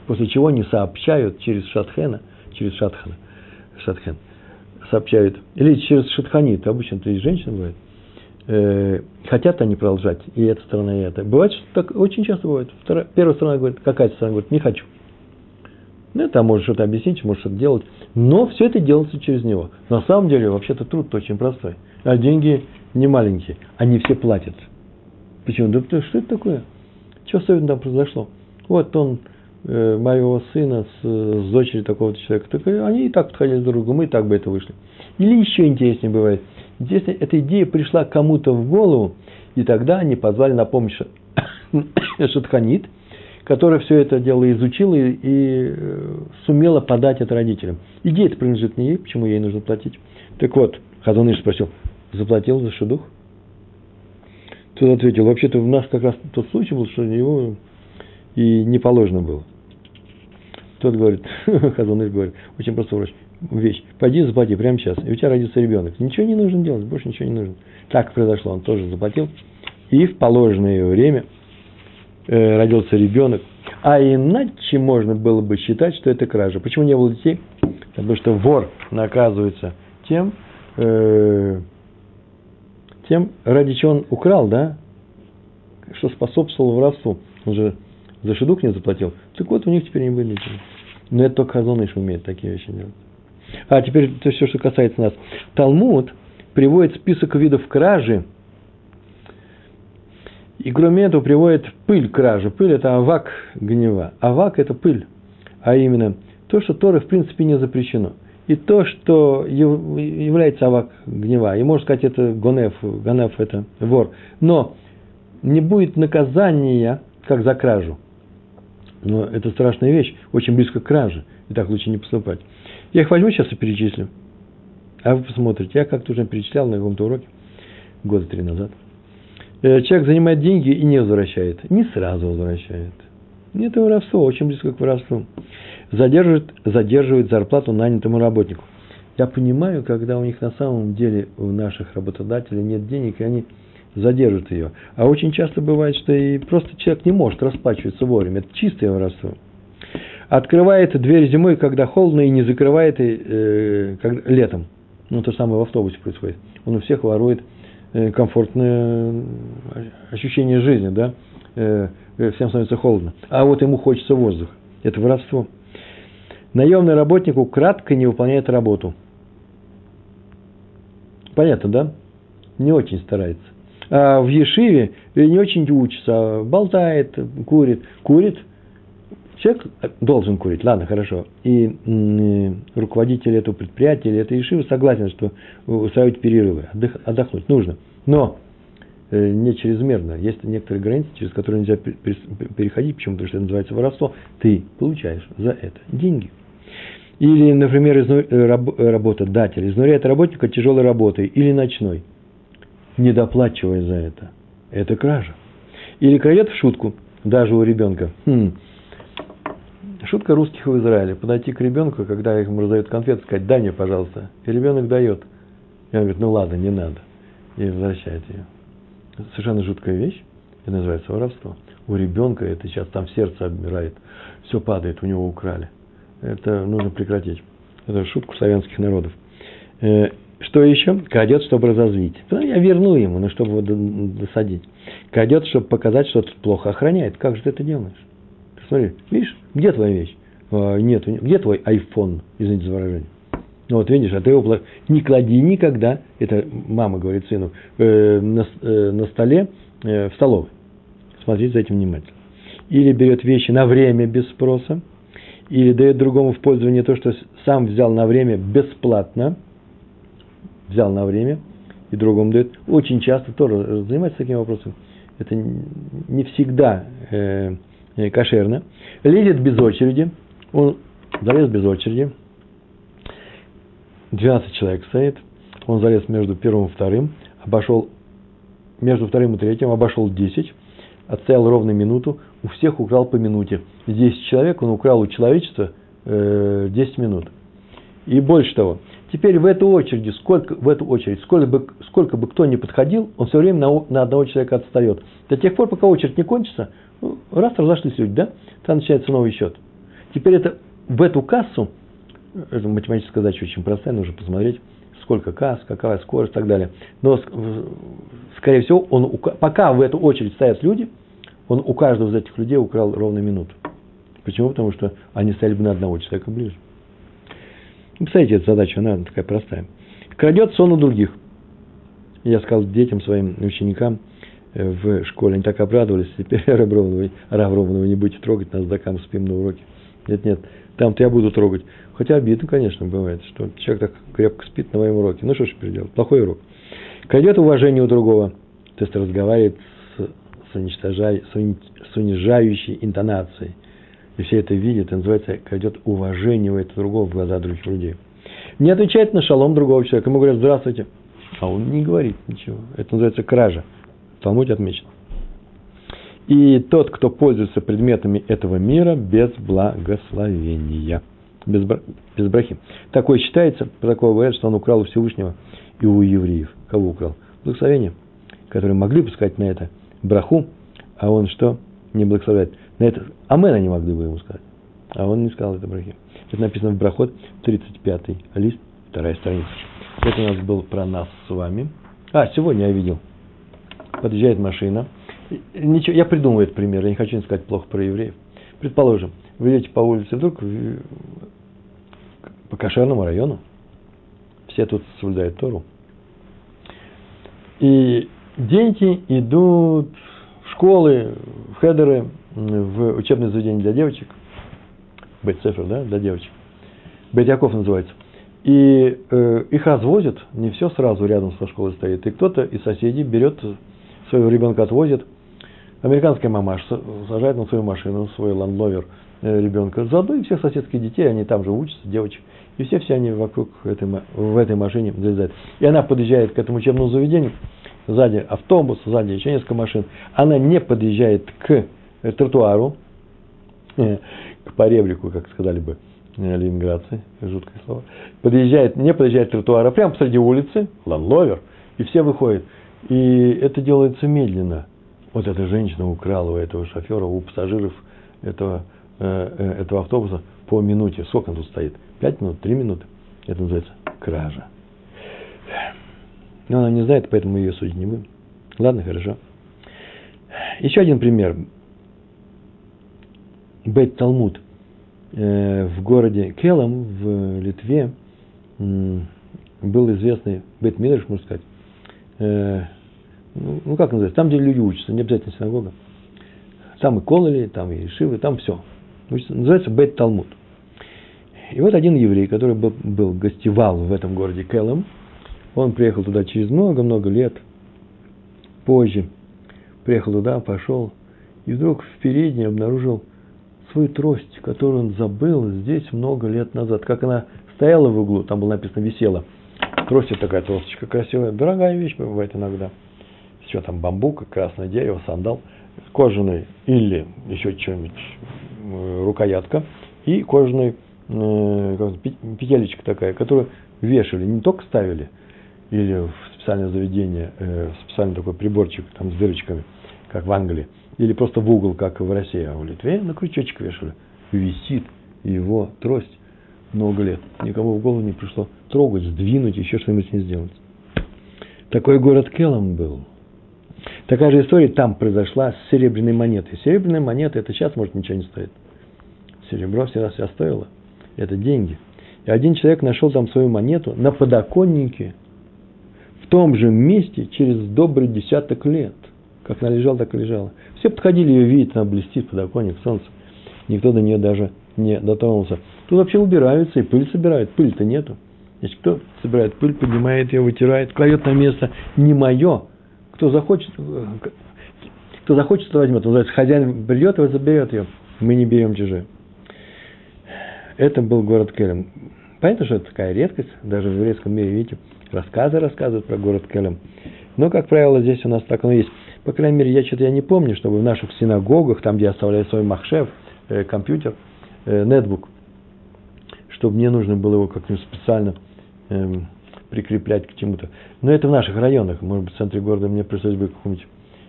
После чего они сообщают через Шатхена, через Шатхана, Шатхен, сообщают, или через Шатханит, обычно это и женщина бывает, э, хотят они продолжать, и эта сторона, и это. Бывает, что так очень часто бывает. Вторая, первая сторона говорит, какая-то сторона говорит, не хочу. Ну, там может что-то объяснить, может что-то делать. Но все это делается через него. На самом деле, вообще-то труд очень простой. А деньги не маленькие. Они все платят. Почему? Да что это такое? Что особенно там произошло? Вот он э, моего сына с, с дочерью такого-то человека. Так они и так подходили друг к другу, мы и так бы это вышли. Или еще интереснее бывает. Интересно, эта идея пришла кому-то в голову, и тогда они позвали на помощь Шатханит – которая все это дело изучила и, и э, сумела подать это родителям. Идея это принадлежит не ей, почему ей нужно платить. Так вот, Хазаныш спросил, заплатил за шедух? Тот ответил, вообще-то у нас как раз тот случай был, что его и не положено было. Тот говорит, Хазаныш говорит, очень простая вещь, пойди заплати прямо сейчас, и у тебя родится ребенок. Ничего не нужно делать, больше ничего не нужно. Так произошло, он тоже заплатил, и в положенное время – Э, родился ребенок. А иначе можно было бы считать, что это кража. Почему не было детей? Потому что вор наказывается тем, э, тем, ради чего он украл, да, что способствовал воровству. Он же за шедук не заплатил. Так вот, у них теперь не будет ничего. Но это только Хазоныш умеет такие вещи делать. А теперь то все, что касается нас. Талмуд приводит список видов кражи – и кроме этого приводит пыль кражи. Пыль – это авак гнева. Авак – это пыль. А именно то, что Торы в принципе не запрещено. И то, что является авак гнева. И можно сказать, это гонеф. Гонеф – это вор. Но не будет наказания, как за кражу. Но это страшная вещь, очень близко к краже. И так лучше не поступать. Я их возьму сейчас и перечислю. А вы посмотрите. Я как-то уже перечислял на каком-то уроке года три назад. Э, человек занимает деньги и не возвращает. Не сразу возвращает. Это воровство, очень близко к воровству. Задерживает, задерживает зарплату нанятому работнику. Я понимаю, когда у них на самом деле, у наших работодателей нет денег, и они задержат ее. А очень часто бывает, что и просто человек не может расплачиваться вовремя. Это чистое воровство. Открывает дверь зимой, когда холодно, и не закрывает э, когда, летом. Ну, то же самое в автобусе происходит. Он у всех ворует комфортное ощущение жизни, да, э, всем становится холодно. А вот ему хочется воздух. Это воровство. Наемный работник кратко не выполняет работу. Понятно, да? Не очень старается. А в Ешиве не очень учится, болтает, курит. Курит. Человек должен курить, ладно, хорошо. И э, руководитель этого предприятия или этой Ешивы согласен, что устраивать перерывы, отдохнуть нужно. Но э, не чрезмерно. Есть некоторые границы, через которые нельзя переходить, почему? Потому что это называется воровство. Ты получаешь за это деньги. Или, например, э, э, работодатель изнуряет работника тяжелой работой или ночной, не доплачивая за это. Это кража. Или крадет в шутку, даже у ребенка. Хм. Шутка русских в Израиле. Подойти к ребенку, когда ему раздают конфеты, сказать, дай мне, пожалуйста. И ребенок дает. И он говорит, ну ладно, не надо и возвращает ее. Совершенно жуткая вещь. Это называется воровство. У ребенка это сейчас там сердце обмирает. Все падает, у него украли. Это нужно прекратить. Это шутку славянских народов. Э, что еще? Крадет, чтобы разозлить. Я верну ему, но чтобы его досадить. Крадет, чтобы показать, что ты плохо охраняет. Как же ты это делаешь? Смотри, видишь, где твоя вещь? А, нет, где твой iPhone, извините за выражение? Ну вот видишь, а ты его не клади никогда, это мама говорит сыну, э, на, э, на столе э, в столовой. Смотрите за этим внимательно. Или берет вещи на время без спроса, или дает другому в пользование то, что сам взял на время бесплатно, взял на время, и другому дает. Очень часто тоже занимается таким вопросом. Это не всегда э, э, кошерно. Лезет без очереди, он залез без очереди, 12 человек стоит, он залез между первым и вторым, обошел между вторым и третьим, обошел 10, отстоял ровно минуту, у всех украл по минуте. 10 человек, он украл у человечества э, 10 минут. И больше того, теперь в эту очередь, сколько, в эту очередь, сколько бы, сколько бы кто ни подходил, он все время на, на одного человека отстает. До тех пор, пока очередь не кончится, раз разошлись люди, да, там начинается новый счет. Теперь это в эту кассу, это математическая задача очень простая, нужно посмотреть, сколько касс, какая скорость и так далее. Но, скорее всего, он, пока в эту очередь стоят люди, он у каждого из этих людей украл ровно минуту. Почему? Потому что они стояли бы на одного человека ближе. Ну, представляете, эта задача, она такая простая. Крадет сон у других. Я сказал детям, своим ученикам в школе, они так обрадовались, теперь Раброванова, Раврованова не будете трогать, нас докам спим на уроке. Нет, нет, там-то я буду трогать. Хотя обидно, конечно, бывает, что человек так крепко спит на моем уроке. Ну, что ж теперь делать? Плохой урок. Крадет уважение у другого. То есть разговаривает с, с, уничтожай, с унижающей интонацией. И все это видят, это называется, крадет уважение у этого другого в глаза других людей. Не отвечает на шалом другого человека. Ему говорят, здравствуйте. А он не говорит ничего. Это называется кража. Талмуде отмечено. И тот, кто пользуется предметами этого мира без благословения. Без, без брахи. Такой считается, по такого говорят, что он украл у Всевышнего и у евреев. Кого украл? Благословение. Которые могли бы сказать на это браху, а он что? Не благословляет. На это Амена не могли бы ему сказать. А он не сказал это брахи. Это написано в Брахот, 35-й лист, вторая страница. Это у нас был про нас с вами. А, сегодня я видел. Подъезжает машина – Ничего, я придумываю этот пример, я не хочу сказать плохо про евреев. Предположим, вы идете по улице, вдруг по кошерному району, все тут соблюдают Тору, и дети идут в школы, в хедеры, в учебное заведение для девочек, בית ספר, да, для девочек, Бейт Яаков называется, и э, их развозят, не все сразу рядом со школой стоит, и кто-то из соседей берет своего ребенка отвозит, Американская мамаша сажает на свою машину, свой Land Rover э, ребенка, заодно и всех соседских детей, они там же учатся, девочек. И все, все они вокруг этой, в этой машине залезают. И она подъезжает к этому учебному заведению, сзади автобус, сзади еще несколько машин. Она не подъезжает к э, тротуару, э, к поребрику, как сказали бы ленинградцы, жуткое слово, подъезжает, не подъезжает к тротуару, а прямо посреди улицы, Land Rover, и все выходят. И это делается медленно – вот эта женщина украла у этого шофера, у пассажиров этого, э, э, этого автобуса по минуте. Сколько он тут стоит? Пять минут, три минуты. Это называется кража. Но она не знает, поэтому мы ее судить не будем. Ладно, хорошо. Еще один пример. Бейт Талмуд э, в городе Келам в Литве был известный Бейт Мидрш, можно сказать, ну, ну как называется, там, где люди учатся, не обязательно синагога. Там и кололи, там и шивы, там все. Называется Бет Талмуд. И вот один еврей, который был, был гостевал в этом городе Келем, он приехал туда через много-много лет, позже, приехал туда, пошел, и вдруг в передней обнаружил свою трость, которую он забыл здесь много лет назад. Как она стояла в углу, там было написано «висела». Трость такая тросточка красивая, дорогая вещь бывает иногда – что там, бамбук, красное дерево, сандал, кожаный или еще что-нибудь, э, рукоятка, и кожаный э, петелечка такая, которую вешали, не только ставили, или в специальное заведение, э, специальный такой приборчик там с дырочками, как в Англии, или просто в угол, как в России, а в Литве на крючочек вешали. Висит его трость много лет. Никому в голову не пришло трогать, сдвинуть, еще что-нибудь не сделать. Такой город Келом был – Такая же история там произошла с серебряной монетой. Серебряная монета, это сейчас, может, ничего не стоит. Серебро всегда себя стоило. Это деньги. И один человек нашел там свою монету на подоконнике в том же месте через добрый десяток лет. Как она лежала, так и лежала. Все подходили ее видеть, она блестит, подоконник, солнце. Никто до нее даже не дотронулся. Тут вообще убираются и пыль собирают. Пыль-то нету. Значит, кто собирает пыль, поднимает ее, вытирает, кладет на место. Не мое, кто захочет, кто захочет, то возьмет. Называется, хозяин придет и заберет ее. Мы не берем чужие. Это был город Келем. Понятно, что это такая редкость, даже в еврейском мире, видите, рассказы рассказывают про город Келем. Но, как правило, здесь у нас так оно есть. По крайней мере, я что-то я не помню, чтобы в наших синагогах, там, где я оставляю свой махшев, э, компьютер, нетбук, чтобы мне нужно было его как-нибудь специально эм, прикреплять к чему-то. Но это в наших районах. Может быть, в центре города мне пришлось бы какому-нибудь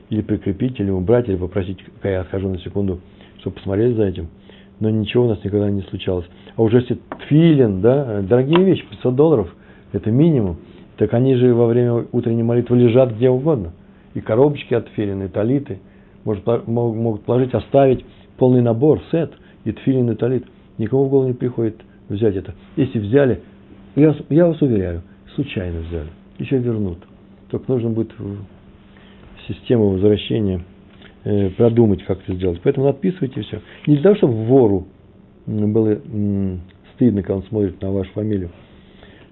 или прикрепить, или убрать, или попросить, когда я отхожу на секунду, чтобы посмотреть за этим. Но ничего у нас никогда не случалось. А уже если тфилин, да, дорогие вещи, 500 долларов, это минимум, так они же во время утренней молитвы лежат где угодно. И коробочки от тфилин, и талиты. Может, могут положить, оставить полный набор, сет, и тфилин, и талит. Никому в голову не приходит взять это. Если взяли, я, я вас уверяю, случайно взяли, еще вернут. Только нужно будет систему возвращения э, продумать, как это сделать. Поэтому отписывайте все. Не для того, чтобы вору было стыдно, когда он смотрит на вашу фамилию,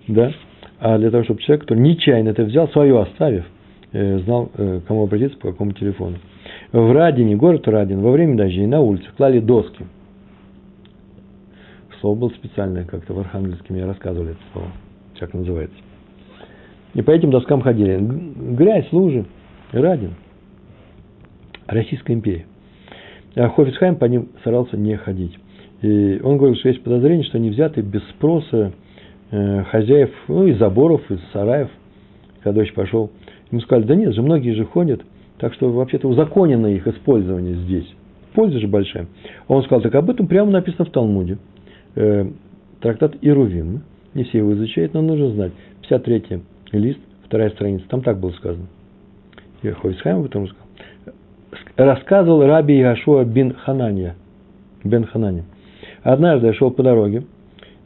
да, а для того, чтобы человек, который нечаянно это взял, свое оставив, э, знал, э, кому обратиться, по какому телефону. В Радине, город Радин, во время дождей на улице клали доски. Слово было специальное как-то в Архангельске, мне рассказывали это слово, как называется. И по этим доскам ходили. Грязь, лужи, Радин. Российская империя. А Хофицхайм по ним старался не ходить. И он говорил, что есть подозрение, что они взяты без спроса э, хозяев, ну, из заборов, из сараев, когда дождь пошел. Ему сказали, да нет же, многие же ходят, так что вообще-то узаконено их использование здесь. Польза же большая. А он сказал, так об этом прямо написано в Талмуде. Э, трактат Ирувим. Не все его изучают, но нужно знать. 53 лист, вторая страница. Там так было сказано. Хойсхайм об этом сказал. Рассказывал раби Яшуа бин Ханания. Бен Ханани. Однажды я шел по дороге,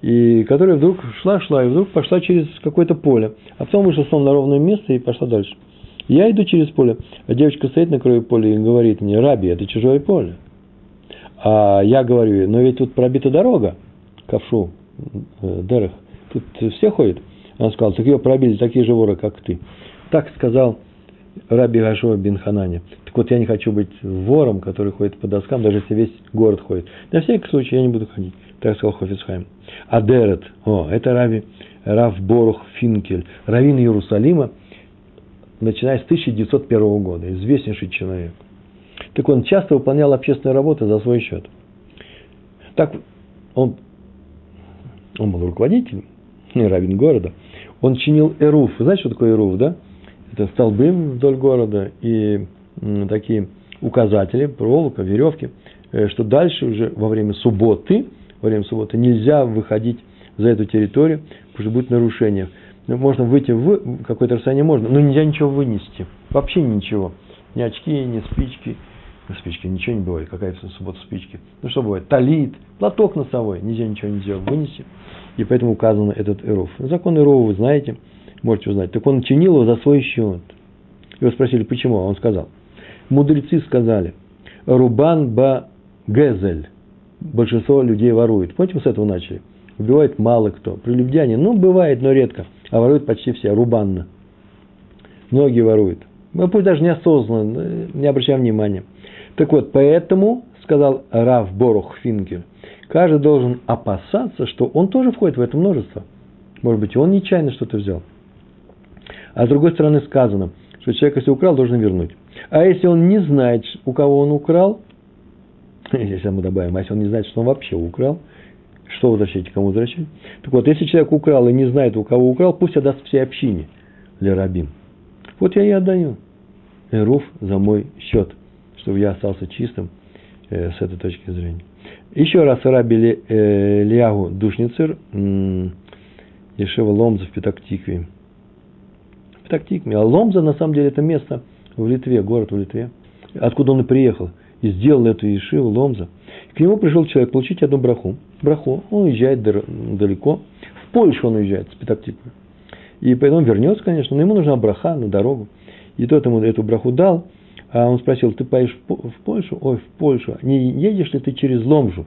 и которая вдруг шла-шла, и вдруг пошла через какое-то поле. А потом вышла снова на ровное место и пошла дальше. Я иду через поле, а девочка стоит на краю поля и говорит мне, Раби, это чужое поле. А я говорю, но ведь тут пробита дорога, ковшу, э, дерах, тут все ходят. Она сказала, так ее пробили такие же воры, как ты. Так сказал Раби Гашуа бин Ханани. Так вот, я не хочу быть вором, который ходит по доскам, даже если весь город ходит. На всякий случай я не буду ходить. Так сказал Хофицхайм. Адерет, о, это Раби, Рав Борух Финкель, раввин Иерусалима, начиная с 1901 года, известнейший человек. Так он часто выполнял общественную работу за свой счет. Так он, он был руководителем, раввин города, он чинил эруф. Знаете, что такое эруф, да? это столбы вдоль города и такие указатели, проволока, веревки, э, что дальше уже во время субботы, во время субботы нельзя выходить за эту территорию, потому что будет нарушение. Ну, можно выйти в какое-то расстояние, можно, но нельзя ничего вынести. Вообще ничего. Ни очки, ни спички. Спички, ничего не бывает. Какая-то суббота спички. Ну, что бывает? Талит, платок носовой. Нельзя ничего нельзя вынести. И поэтому указан этот эров. Закон эрова вы знаете – можете узнать. Так он чинил его за свой счет. Его спросили, почему? А он сказал. Мудрецы сказали, Рубан ба Гезель. Большинство людей ворует. Помните, мы с этого начали? Убивает мало кто. Прелюбдяне, ну, бывает, но редко. А воруют почти все. Рубанно. Многие воруют. Ну, пусть даже неосознанно, не обращаем внимания. Так вот, поэтому, сказал Рав Борух Финкер, каждый должен опасаться, что он тоже входит в это множество. Может быть, он нечаянно что-то взял. А с другой стороны сказано, что человек, если украл, должен вернуть. А если он не знает, у кого он украл, если мы добавим, а если он не знает, что он вообще украл, что возвращать, кому возвращать? Так вот, если человек украл и не знает, у кого украл, пусть отдаст всей общине для рабим. Вот я и отдаю. Эруф за мой счет, чтобы я остался чистым э, с этой точки зрения. Еще раз раби Ли, э, Лиагу Душницер, э, Ешева Ломза в Петактикве. Петактикме. А Ломза, на самом деле, это место в Литве, город в Литве, откуда он и приехал, и сделал эту Ешиву, Ломза. К нему пришел человек получить одну браху. Браху. Он уезжает далеко. В Польшу он уезжает с Петактикмы. И поэтому вернется, конечно, но ему нужна браха на дорогу. И тот ему эту браху дал, а он спросил, ты поедешь в Польшу? Ой, в Польшу. Не едешь ли ты через Ломжу?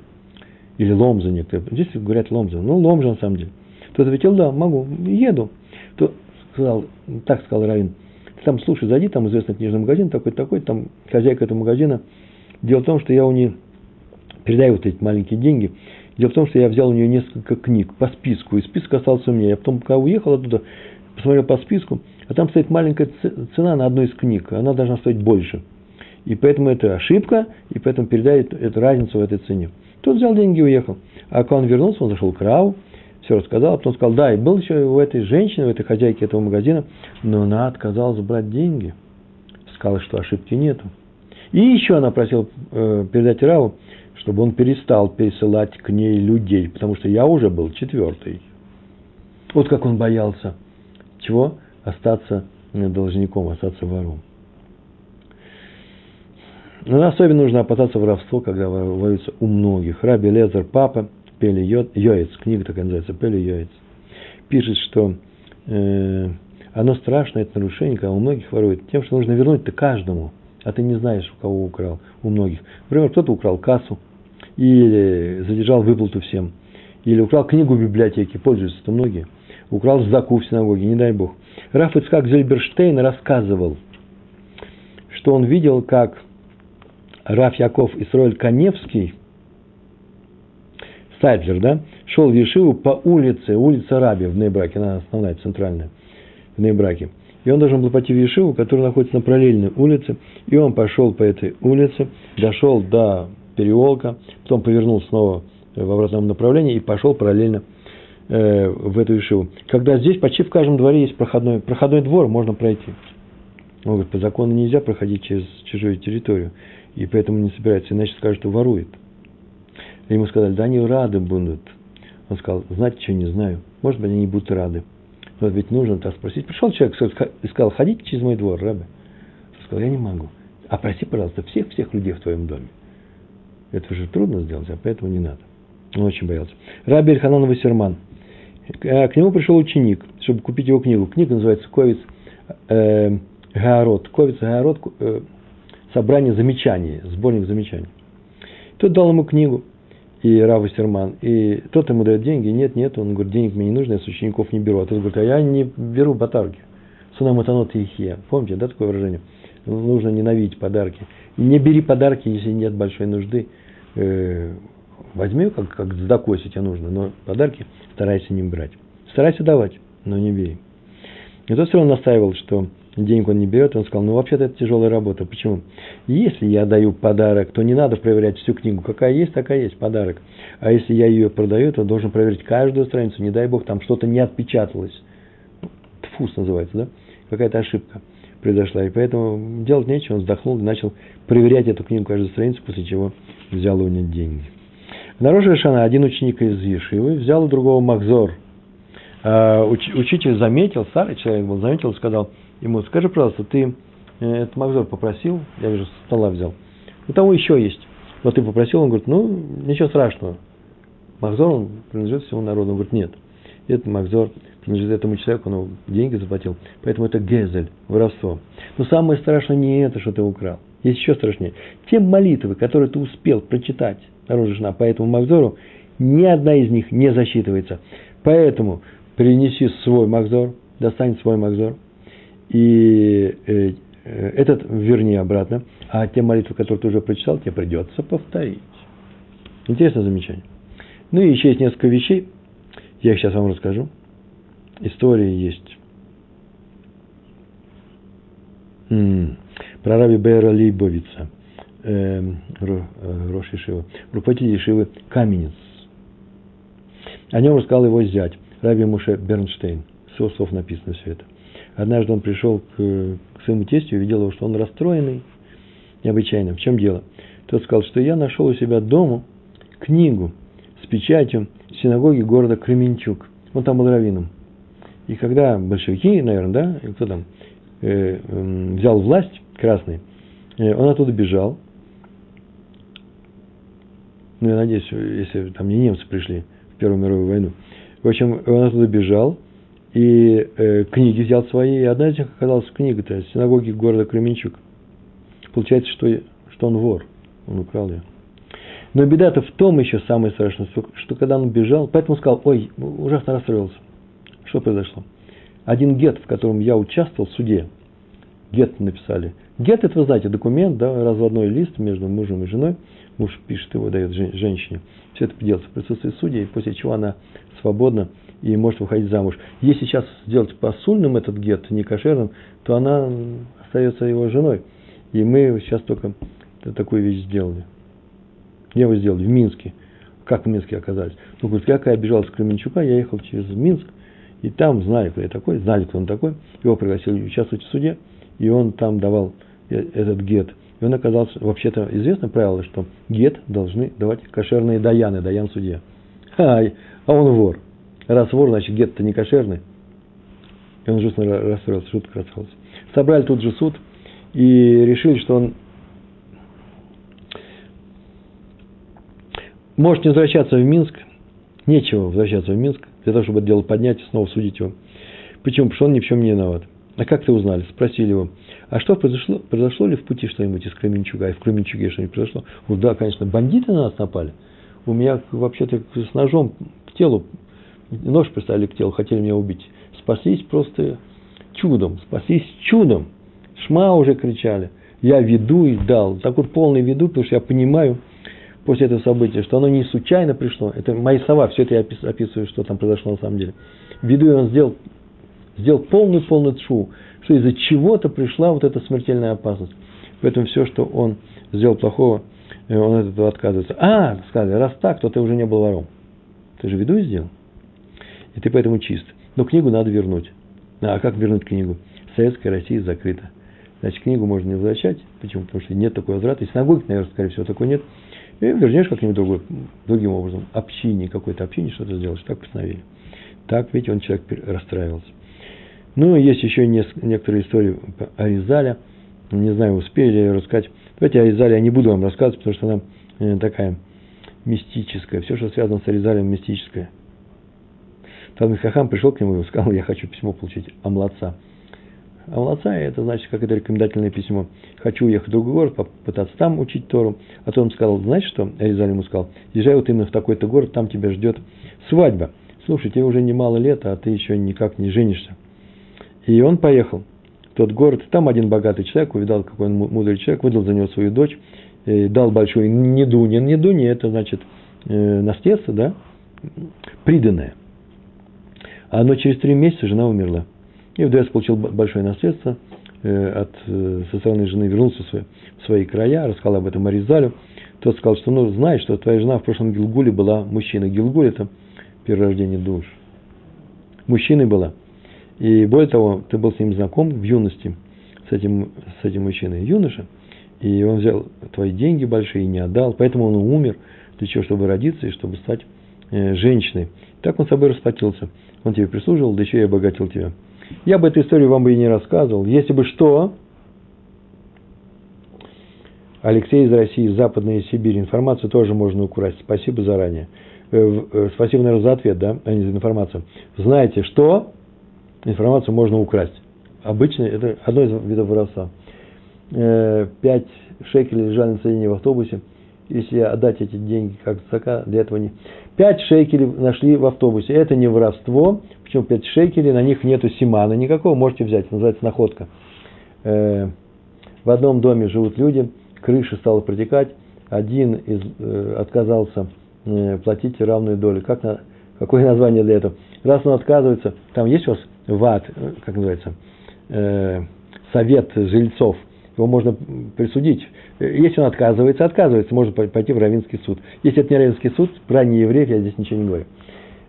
Или Ломза некоторые. Здесь говорят Ломза. Ну, Ломжа на самом деле. Тот ответил, да, могу, еду. То сказал, так сказал Равин, ты там, слушай, зайди, там известный книжный магазин, такой-такой, там хозяйка этого магазина. Дело в том, что я у нее, передаю вот эти маленькие деньги, дело в том, что я взял у нее несколько книг по списку, и список остался у меня. Я потом, когда уехал оттуда, посмотрел по списку, а там стоит маленькая цена на одну из книг, она должна стоить больше. И поэтому это ошибка, и поэтому передает эту разницу в этой цене. Тот взял деньги и уехал. А когда он вернулся, он зашел к Рау, все рассказал, а потом сказал, да, и был еще у этой женщины, у этой хозяйки этого магазина, но она отказалась брать деньги. Сказала, что ошибки нету. И еще она просила э, передать Раву, чтобы он перестал пересылать к ней людей, потому что я уже был четвертый. Вот как он боялся. Чего? Остаться должником, остаться вором. Но особенно нужно опасаться воровства, когда воруются у многих. Раби Лезер, папа, Пели Йоец, книга такая называется, Пели Йоец, пишет, что э, оно страшное, это нарушение, когда у многих воруют, тем, что нужно вернуть-то каждому, а ты не знаешь, у кого украл, у многих. Например, кто-то украл кассу, или задержал выплату всем, или украл книгу в библиотеке, пользуются-то многие, украл заку в синагоге, не дай бог. Раф Ицкак Зельберштейн рассказывал, что он видел, как Раф Яков Исроэль Каневский, Сайдлер, да, шел в Ешиву по улице, улица Раби в Нейбраке, она основная, центральная, в Нейбраке. И он должен был пойти в Ешиву, которая находится на параллельной улице, и он пошел по этой улице, дошел до переулка, потом повернул снова в обратном направлении и пошел параллельно э, в эту Ешиву. Когда здесь почти в каждом дворе есть проходной, проходной двор, можно пройти. Он говорит, по закону нельзя проходить через чужую территорию, и поэтому не собирается, иначе скажут, что ворует. И ему сказали, да они рады будут. Он сказал, знаете, что не знаю. Может быть, они не будут рады. Но ведь нужно так спросить. Пришел человек и сказал, ходите через мой двор, Рэбе. Он сказал, я не могу. А проси, пожалуйста, всех-всех людей в твоем доме. Это же трудно сделать, а поэтому не надо. Он очень боялся. Раби Эльханан Вассерман. К нему пришел ученик, чтобы купить его книгу. Книга называется «Ковец э, Гаород». «Ковец Гаород» э, собрание замечаний, сборник замечаний. Тот дал ему книгу и Рава Серман. И тот ему дает деньги, нет, нет, он говорит, денег мне не нужно, я с учеников не беру. А тот говорит, а я не беру подарки. Сунам атанот ихия. Помните, да, такое выражение? Нужно ненавидеть подарки. Не бери подарки, если нет большой нужды. Возьми, как, как сдаку, если тебе нужно, но подарки старайся не брать. Старайся давать, но не бери. И тот все равно настаивал, что денег он не берет, он сказал, ну вообще-то это тяжелая работа. Почему? Если я даю подарок, то не надо проверять всю книгу. Какая есть, такая есть подарок. А если я ее продаю, то должен проверить каждую страницу. Не дай бог, там что-то не отпечаталось. Тфус называется, да? Какая-то ошибка произошла. И поэтому делать нечего, он вздохнул и начал проверять эту книгу каждую страницу, после чего взял у него деньги. На Роша один ученик из Ешивы взял у другого Махзор. А, учитель заметил, старый человек был, заметил сказал – ему, скажи, пожалуйста, ты э, этот Макзор попросил, я вижу, с стола взял, у того еще есть. Вот ты попросил, он говорит, ну, ничего страшного. Макзор, он принадлежит всему народу. Он говорит, нет, этот Макзор принадлежит этому человеку, он деньги заплатил. Поэтому это гезель, воровство. Но самое страшное не это, что ты украл. Есть еще страшнее. Те молитвы, которые ты успел прочитать, народу жена, по этому Макзору, ни одна из них не засчитывается. Поэтому принеси свой Макзор, достань свой Макзор – и э, э, этот верни обратно, а те молитвы, которые ты уже прочитал, тебе придется повторить. Интересное замечание. Ну и еще есть несколько вещей, я их сейчас вам расскажу. Истории есть. Про Раби Бейра Лейбовица, э, Рош Ишива, руководитель Ишивы Каменец. О нем рассказал его зять, Раби Муше Бернштейн. Все слов написано все это. Однажды он пришел к, к своему тестю и видел его, что он расстроенный необычайно. В чем дело? Тот сказал, что я нашел у себя дома книгу с печатью синагоги города Кременчук. Он там был раввином. И когда большевики, наверное, да, кто там, э, э, взял власть, красный, э, он оттуда бежал. Ну, я надеюсь, если там не немцы пришли в Первую мировую войну. В общем, он оттуда бежал, и э, книги взял свои, и одна из них оказалась книга-то синагоги города Кременчук. Получается, что, что он вор, он украл ее. Но беда-то в том еще самое страшное, что, что когда он бежал, поэтому сказал, ой, ужасно расстроился. Что произошло? Один гет, в котором я участвовал в суде, гет написали. Гет, это, вы знаете, документ, да, разводной лист между мужем и женой. Муж пишет его, дает женщине. Все это делается в присутствии судьи, после чего она свободно и может выходить замуж. Если сейчас сделать посульным этот гет, не кошерным, то она остается его женой. И мы сейчас только такую вещь сделали. Я его сделал в Минске. как в Минске оказались. Ну, говорит, как я бежал с Кременчука, я ехал через Минск, и там знали, кто я такой, знали, кто он такой. Его пригласили участвовать в суде, и он там давал этот гет. И он оказался, вообще-то известно правило, что гет должны давать кошерные даяны, даян судья. А, а он вор. Раз вор, значит гет-то не кошерный. И он жутко расстроился, жутко расстроился. Собрали тут же суд и решили, что он может не возвращаться в Минск, нечего возвращаться в Минск, для того, чтобы это дело поднять и снова судить его. Почему? Потому что он ни в чем не виноват. А как ты узнали? Спросили его. А что произошло? Произошло ли в пути что-нибудь из Кременчуга? И в Кременчуге что-нибудь произошло? Ну да, конечно, бандиты на нас напали. У меня вообще-то с ножом к телу, нож приставили к телу, хотели меня убить. Спаслись просто чудом, спаслись чудом. Шма уже кричали. Я веду и дал. Так вот полный веду, потому что я понимаю, после этого события, что оно не случайно пришло. Это мои слова, все это я описываю, что там произошло на самом деле. Ввиду и он сделал, сделал полный-полный тшу, что из-за чего-то пришла вот эта смертельная опасность. Поэтому все, что он сделал плохого, э, он от этого отказывается. А, сказали, раз так, то ты уже не был вором. Ты же виду сделал. И ты поэтому чист. Но книгу надо вернуть. А как вернуть книгу? Советская Россия закрыта. Значит, книгу можно не возвращать. Почему? Потому что нет такой возврата. И синагоги, наверное, скорее всего, такой нет. И вернешь как-нибудь другой, другим образом. Общине, какой-то общине что-то сделаешь. Так постановили. Так, видите, он человек расстраивался. Ну, есть еще некоторые истории о Ризале. Не знаю, успели ли рассказать. Давайте о Ризале я не буду вам рассказывать, потому что она э, такая мистическая. Все, что связано с Аризалем, мистическое. Там Хахам пришел к нему и сказал, я хочу письмо получить о младца. А молодца, это значит, как это рекомендательное письмо. Хочу уехать в другой город, попытаться там учить Тору. А то он сказал, знаешь что, Аризаль ему сказал, езжай вот именно в такой-то город, там тебя ждет свадьба. Слушай, тебе уже немало лет, а ты еще никак не женишься. И он поехал в тот город, там один богатый человек, увидал, какой он мудрый человек, выдал за него свою дочь, дал большой недунин. Недуни – это значит э, наследство, да, приданное. А но через три месяца жена умерла. И вдруг получил большое наследство э, от, э, со стороны жены, вернулся в свои, свои края, рассказал об этом Аризалю. Тот сказал, что ну, знаешь, что твоя жена в прошлом Гилгуле была мужчиной. Гилгуль – это перерождение душ. Мужчиной была. И более того, ты был с ним знаком в юности, с этим, с этим мужчиной, юноша, и он взял твои деньги большие и не отдал, поэтому он умер, для чего, чтобы родиться и чтобы стать э, женщиной. Так он с собой расплатился. Он тебе прислуживал, да еще и обогатил тебя. Я бы эту историю вам бы и не рассказывал. Если бы что, Алексей из России, Западная Сибирь. Информацию тоже можно украсть. Спасибо заранее. Э, э, спасибо, наверное, за ответ, да, а не за информацию. Знаете, что информацию можно украсть. Обычно это одно из видов воровства. Э, пять шекелей лежали на сиденье в автобусе. Если отдать эти деньги как зака, для этого не... Пять шекелей нашли в автобусе. Это не воровство, Почему 5 шекелей, на них нету симана никакого, можете взять, называется находка. Э, в одном доме живут люди, крыша стала протекать, один из, э, отказался платить равную долю. Как на, какое название для этого? Раз он отказывается, там есть у вас ВАД, как называется, совет жильцов, его можно присудить. Если он отказывается, отказывается, можно пойти в Равинский суд. Если это не Равинский суд, про неевреев я здесь ничего не говорю.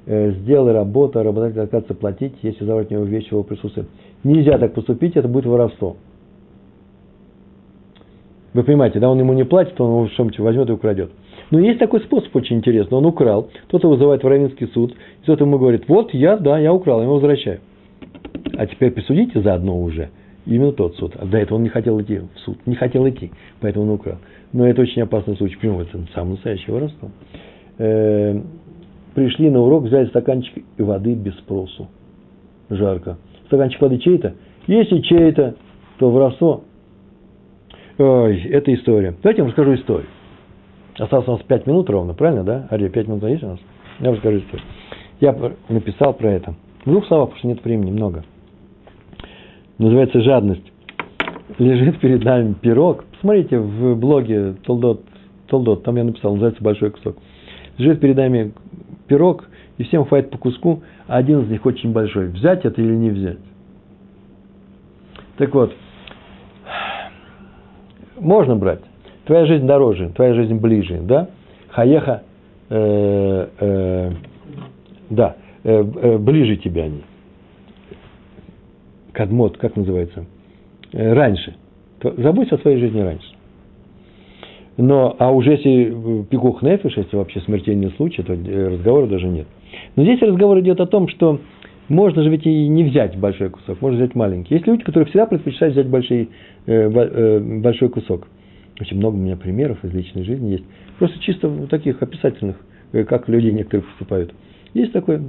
Э, сделай работу, а работодатель отказывается платить, если забрать у него вещи в его присутствии. Нельзя так поступить, это будет воровство. Вы понимаете, да, он ему не платит, он его что-нибудь возьмет и украдет. Но есть такой способ очень интересный. Он украл, кто-то вызывает в Равинский суд, кто-то ему говорит, вот я, да, я украл, я его возвращаю. А теперь присудите заодно уже. Именно тот суд. А до этого он не хотел идти в суд, не хотел идти, поэтому он украл. Но это очень опасный случай. Почему? Это самое настоящее воровство. Э, пришли на урок, взяли стаканчик воды без спросу. Жарко. Стаканчик воды чей-то? Если чей-то, то воровство. Ой, это история. Давайте я вам расскажу историю. Осталось у нас 5 минут ровно, правильно, да? Ария, 5 минут есть у нас? Я вам расскажу историю. Я написал про это. В двух словах, потому что нет времени, много. Называется «Жадность». Лежит перед нами пирог. Посмотрите в блоге Толдот, Толдот там я написал, называется «Большой кусок». Лежит перед нами пирог, и всем хватит по куску, а один из них очень большой. Взять это или не взять? Так вот, можно брать. Твоя жизнь дороже, твоя жизнь ближе, да? Хаеха э, э, да, ближе тебе они. Кадмот, как называется? Э, раньше. Забудь о своей жизни раньше. Но, а уже если пикух нефиш, если вообще смертельный случай, то разговора даже нет. Но здесь разговор идет о том, что можно же ведь и не взять большой кусок, можно взять маленький. Есть люди, которые всегда предпочитают взять большой, э, большой кусок. Очень много у меня примеров из личной жизни есть. Просто чисто таких описательных, как люди некоторые поступают. Есть такое,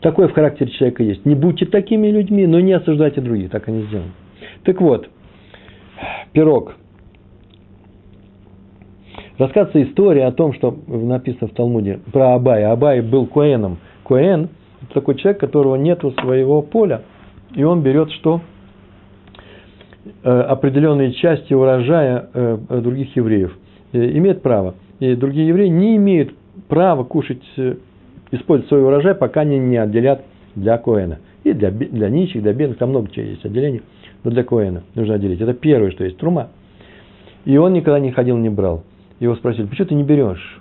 такое в характере человека есть. Не будьте такими людьми, но не осуждайте других, так они сделаны. Так вот, пирог. Рассказывается история о том, что написано в Талмуде про Абая. Абай был Коэном. Коэн – это такой человек, которого нет своего поля. И он берет что? Э, определенные части урожая э, других евреев. Имеет право. И другие евреи не имеют права кушать использовать свой урожай, пока они не отделят для Коэна. И для, для нищих, для бедных, там много чего есть отделений, но для Коэна нужно отделить. Это первое, что есть, трума. И он никогда не ходил, не брал. Его спросили, почему ты не берешь?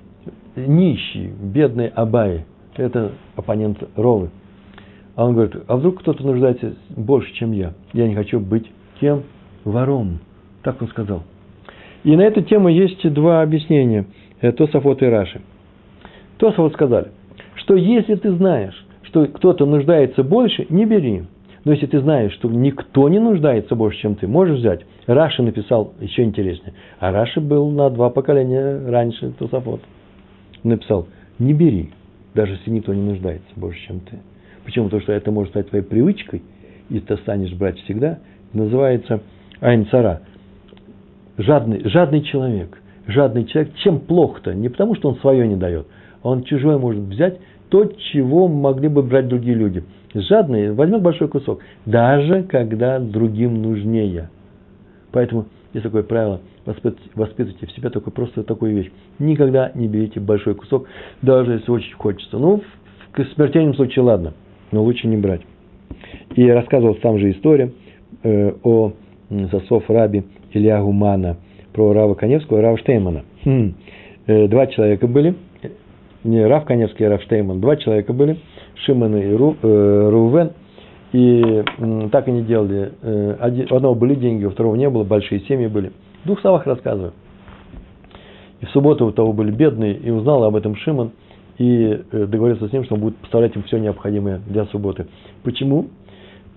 Нищий, бедный Абай, это оппонент Ровы. А он говорит, а вдруг кто-то нуждается больше, чем я? Я не хочу быть кем? Вором. Так он сказал. И на эту тему есть два объяснения. Тософот и Раши. Тософот сказали, что если ты знаешь, что кто-то нуждается больше, не бери. Но если ты знаешь, что никто не нуждается больше, чем ты, можешь взять. Раши написал еще интереснее. А Раши был на два поколения раньше Тософот. Написал, не бери, даже если никто не нуждается больше, чем ты. Почему? Потому что это может стать твоей привычкой, и ты станешь брать всегда. Называется Айнцара. Жадный, жадный человек. Жадный человек. Чем плохо-то? Не потому, что он свое не дает. Он чужое может взять то, чего могли бы брать другие люди. Жадный возьмет большой кусок, даже когда другим нужнее. Поэтому есть такое правило, воспитывайте в себе только просто такую вещь. Никогда не берите большой кусок, даже если очень хочется. Ну, в смертельном случае ладно, но лучше не брать. И рассказывал там же история э, о засов раби Илья Гумана, про Рава Коневского и Рава Штеймана. Хм. Э, два человека были – не Рав Коневский, а Рав Штейман, два человека были, Шимон и Ру, э, Рувен, и э, так они делали. Э, один, у одного были деньги, у второго не было, большие семьи были. В двух словах рассказываю. И в субботу у того были бедные, и узнал об этом Шимон, и э, договорился с ним, что он будет поставлять им все необходимое для субботы. Почему?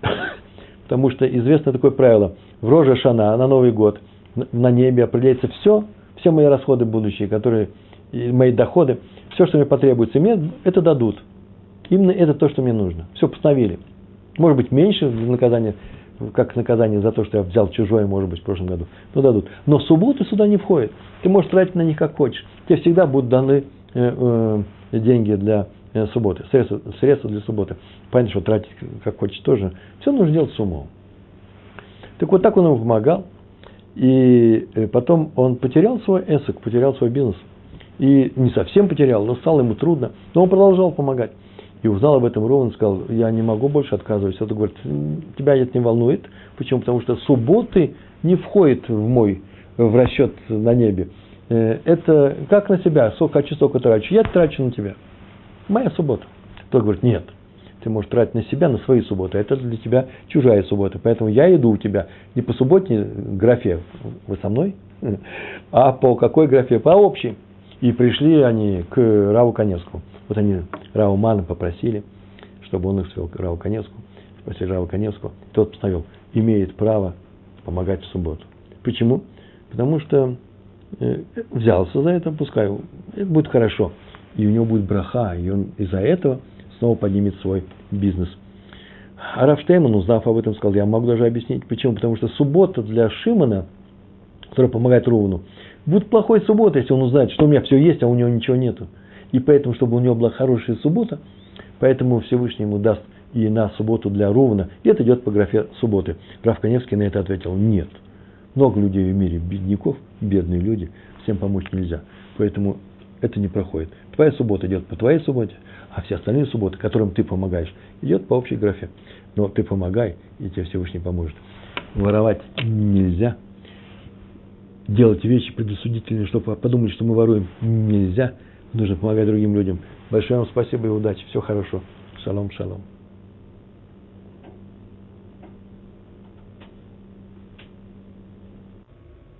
Потому что известно такое правило. В Роже Шана, на Новый год, на небе определяется все, все мои расходы будущие, которые, мои доходы – все, что мне потребуется, мне это дадут. Именно это то, что мне нужно. Все постановили. Может быть, меньше наказания, как наказание за то, что я взял чужое, может быть, в прошлом году. Но дадут. Но субботы сюда не входит. Ты можешь тратить на них как хочешь. Тебе всегда будут даны э, э, деньги для э, субботы, средства, средства для субботы. Понятно, что тратить как хочешь тоже. Все нужно делать с умом. Так вот так он ему помогал. И потом он потерял свой эсок, потерял свой бизнес – и не совсем потерял, но стало ему трудно. Но он продолжал помогать. И узнал об этом Рован, сказал, я не могу больше отказывать. Это говорит, тебя это не волнует. Почему? Потому что субботы не входят в мой, в расчет на небе. Э, это как на себя, сколько хочу, столько трачу. Я трачу на тебя. Моя суббота. Тот говорит, нет, ты можешь тратить на себя, на свои субботы. Это для тебя чужая суббота. Поэтому я иду у тебя не по субботней графе, вы со мной, а по какой графе? По общей. И пришли они к Раву Коневскому. Вот они Раву Мана попросили, чтобы он их свел к Раву Коневскому. Спросили Раву Коневского. Тот постановил, имеет право помогать в субботу. Почему? Потому что э, взялся за это, пускай это будет хорошо. И у него будет браха, и он из-за этого снова поднимет свой бизнес. А Рафштейман, узнав об этом, сказал, я могу даже объяснить, почему. Потому что суббота для Шимона, который помогает Рувану, Будет плохой суббота, если он узнает, что у меня все есть, а у него ничего нету. И поэтому, чтобы у него была хорошая суббота, поэтому Всевышний ему даст и на субботу для Рувана. И это идет по графе субботы. Раф Коневский на это ответил, нет. Много людей в мире, бедняков, бедные люди, всем помочь нельзя. Поэтому это не проходит. Твоя суббота идет по твоей субботе, а все остальные субботы, которым ты помогаешь, идет по общей графе. Но ты помогай, и тебе Всевышний поможет. Воровать нельзя – делать вещи предосудительные, чтобы подумали, что мы воруем, нельзя. Нужно помогать другим людям. Большое вам спасибо и удачи. Все хорошо. Шалом, шалом.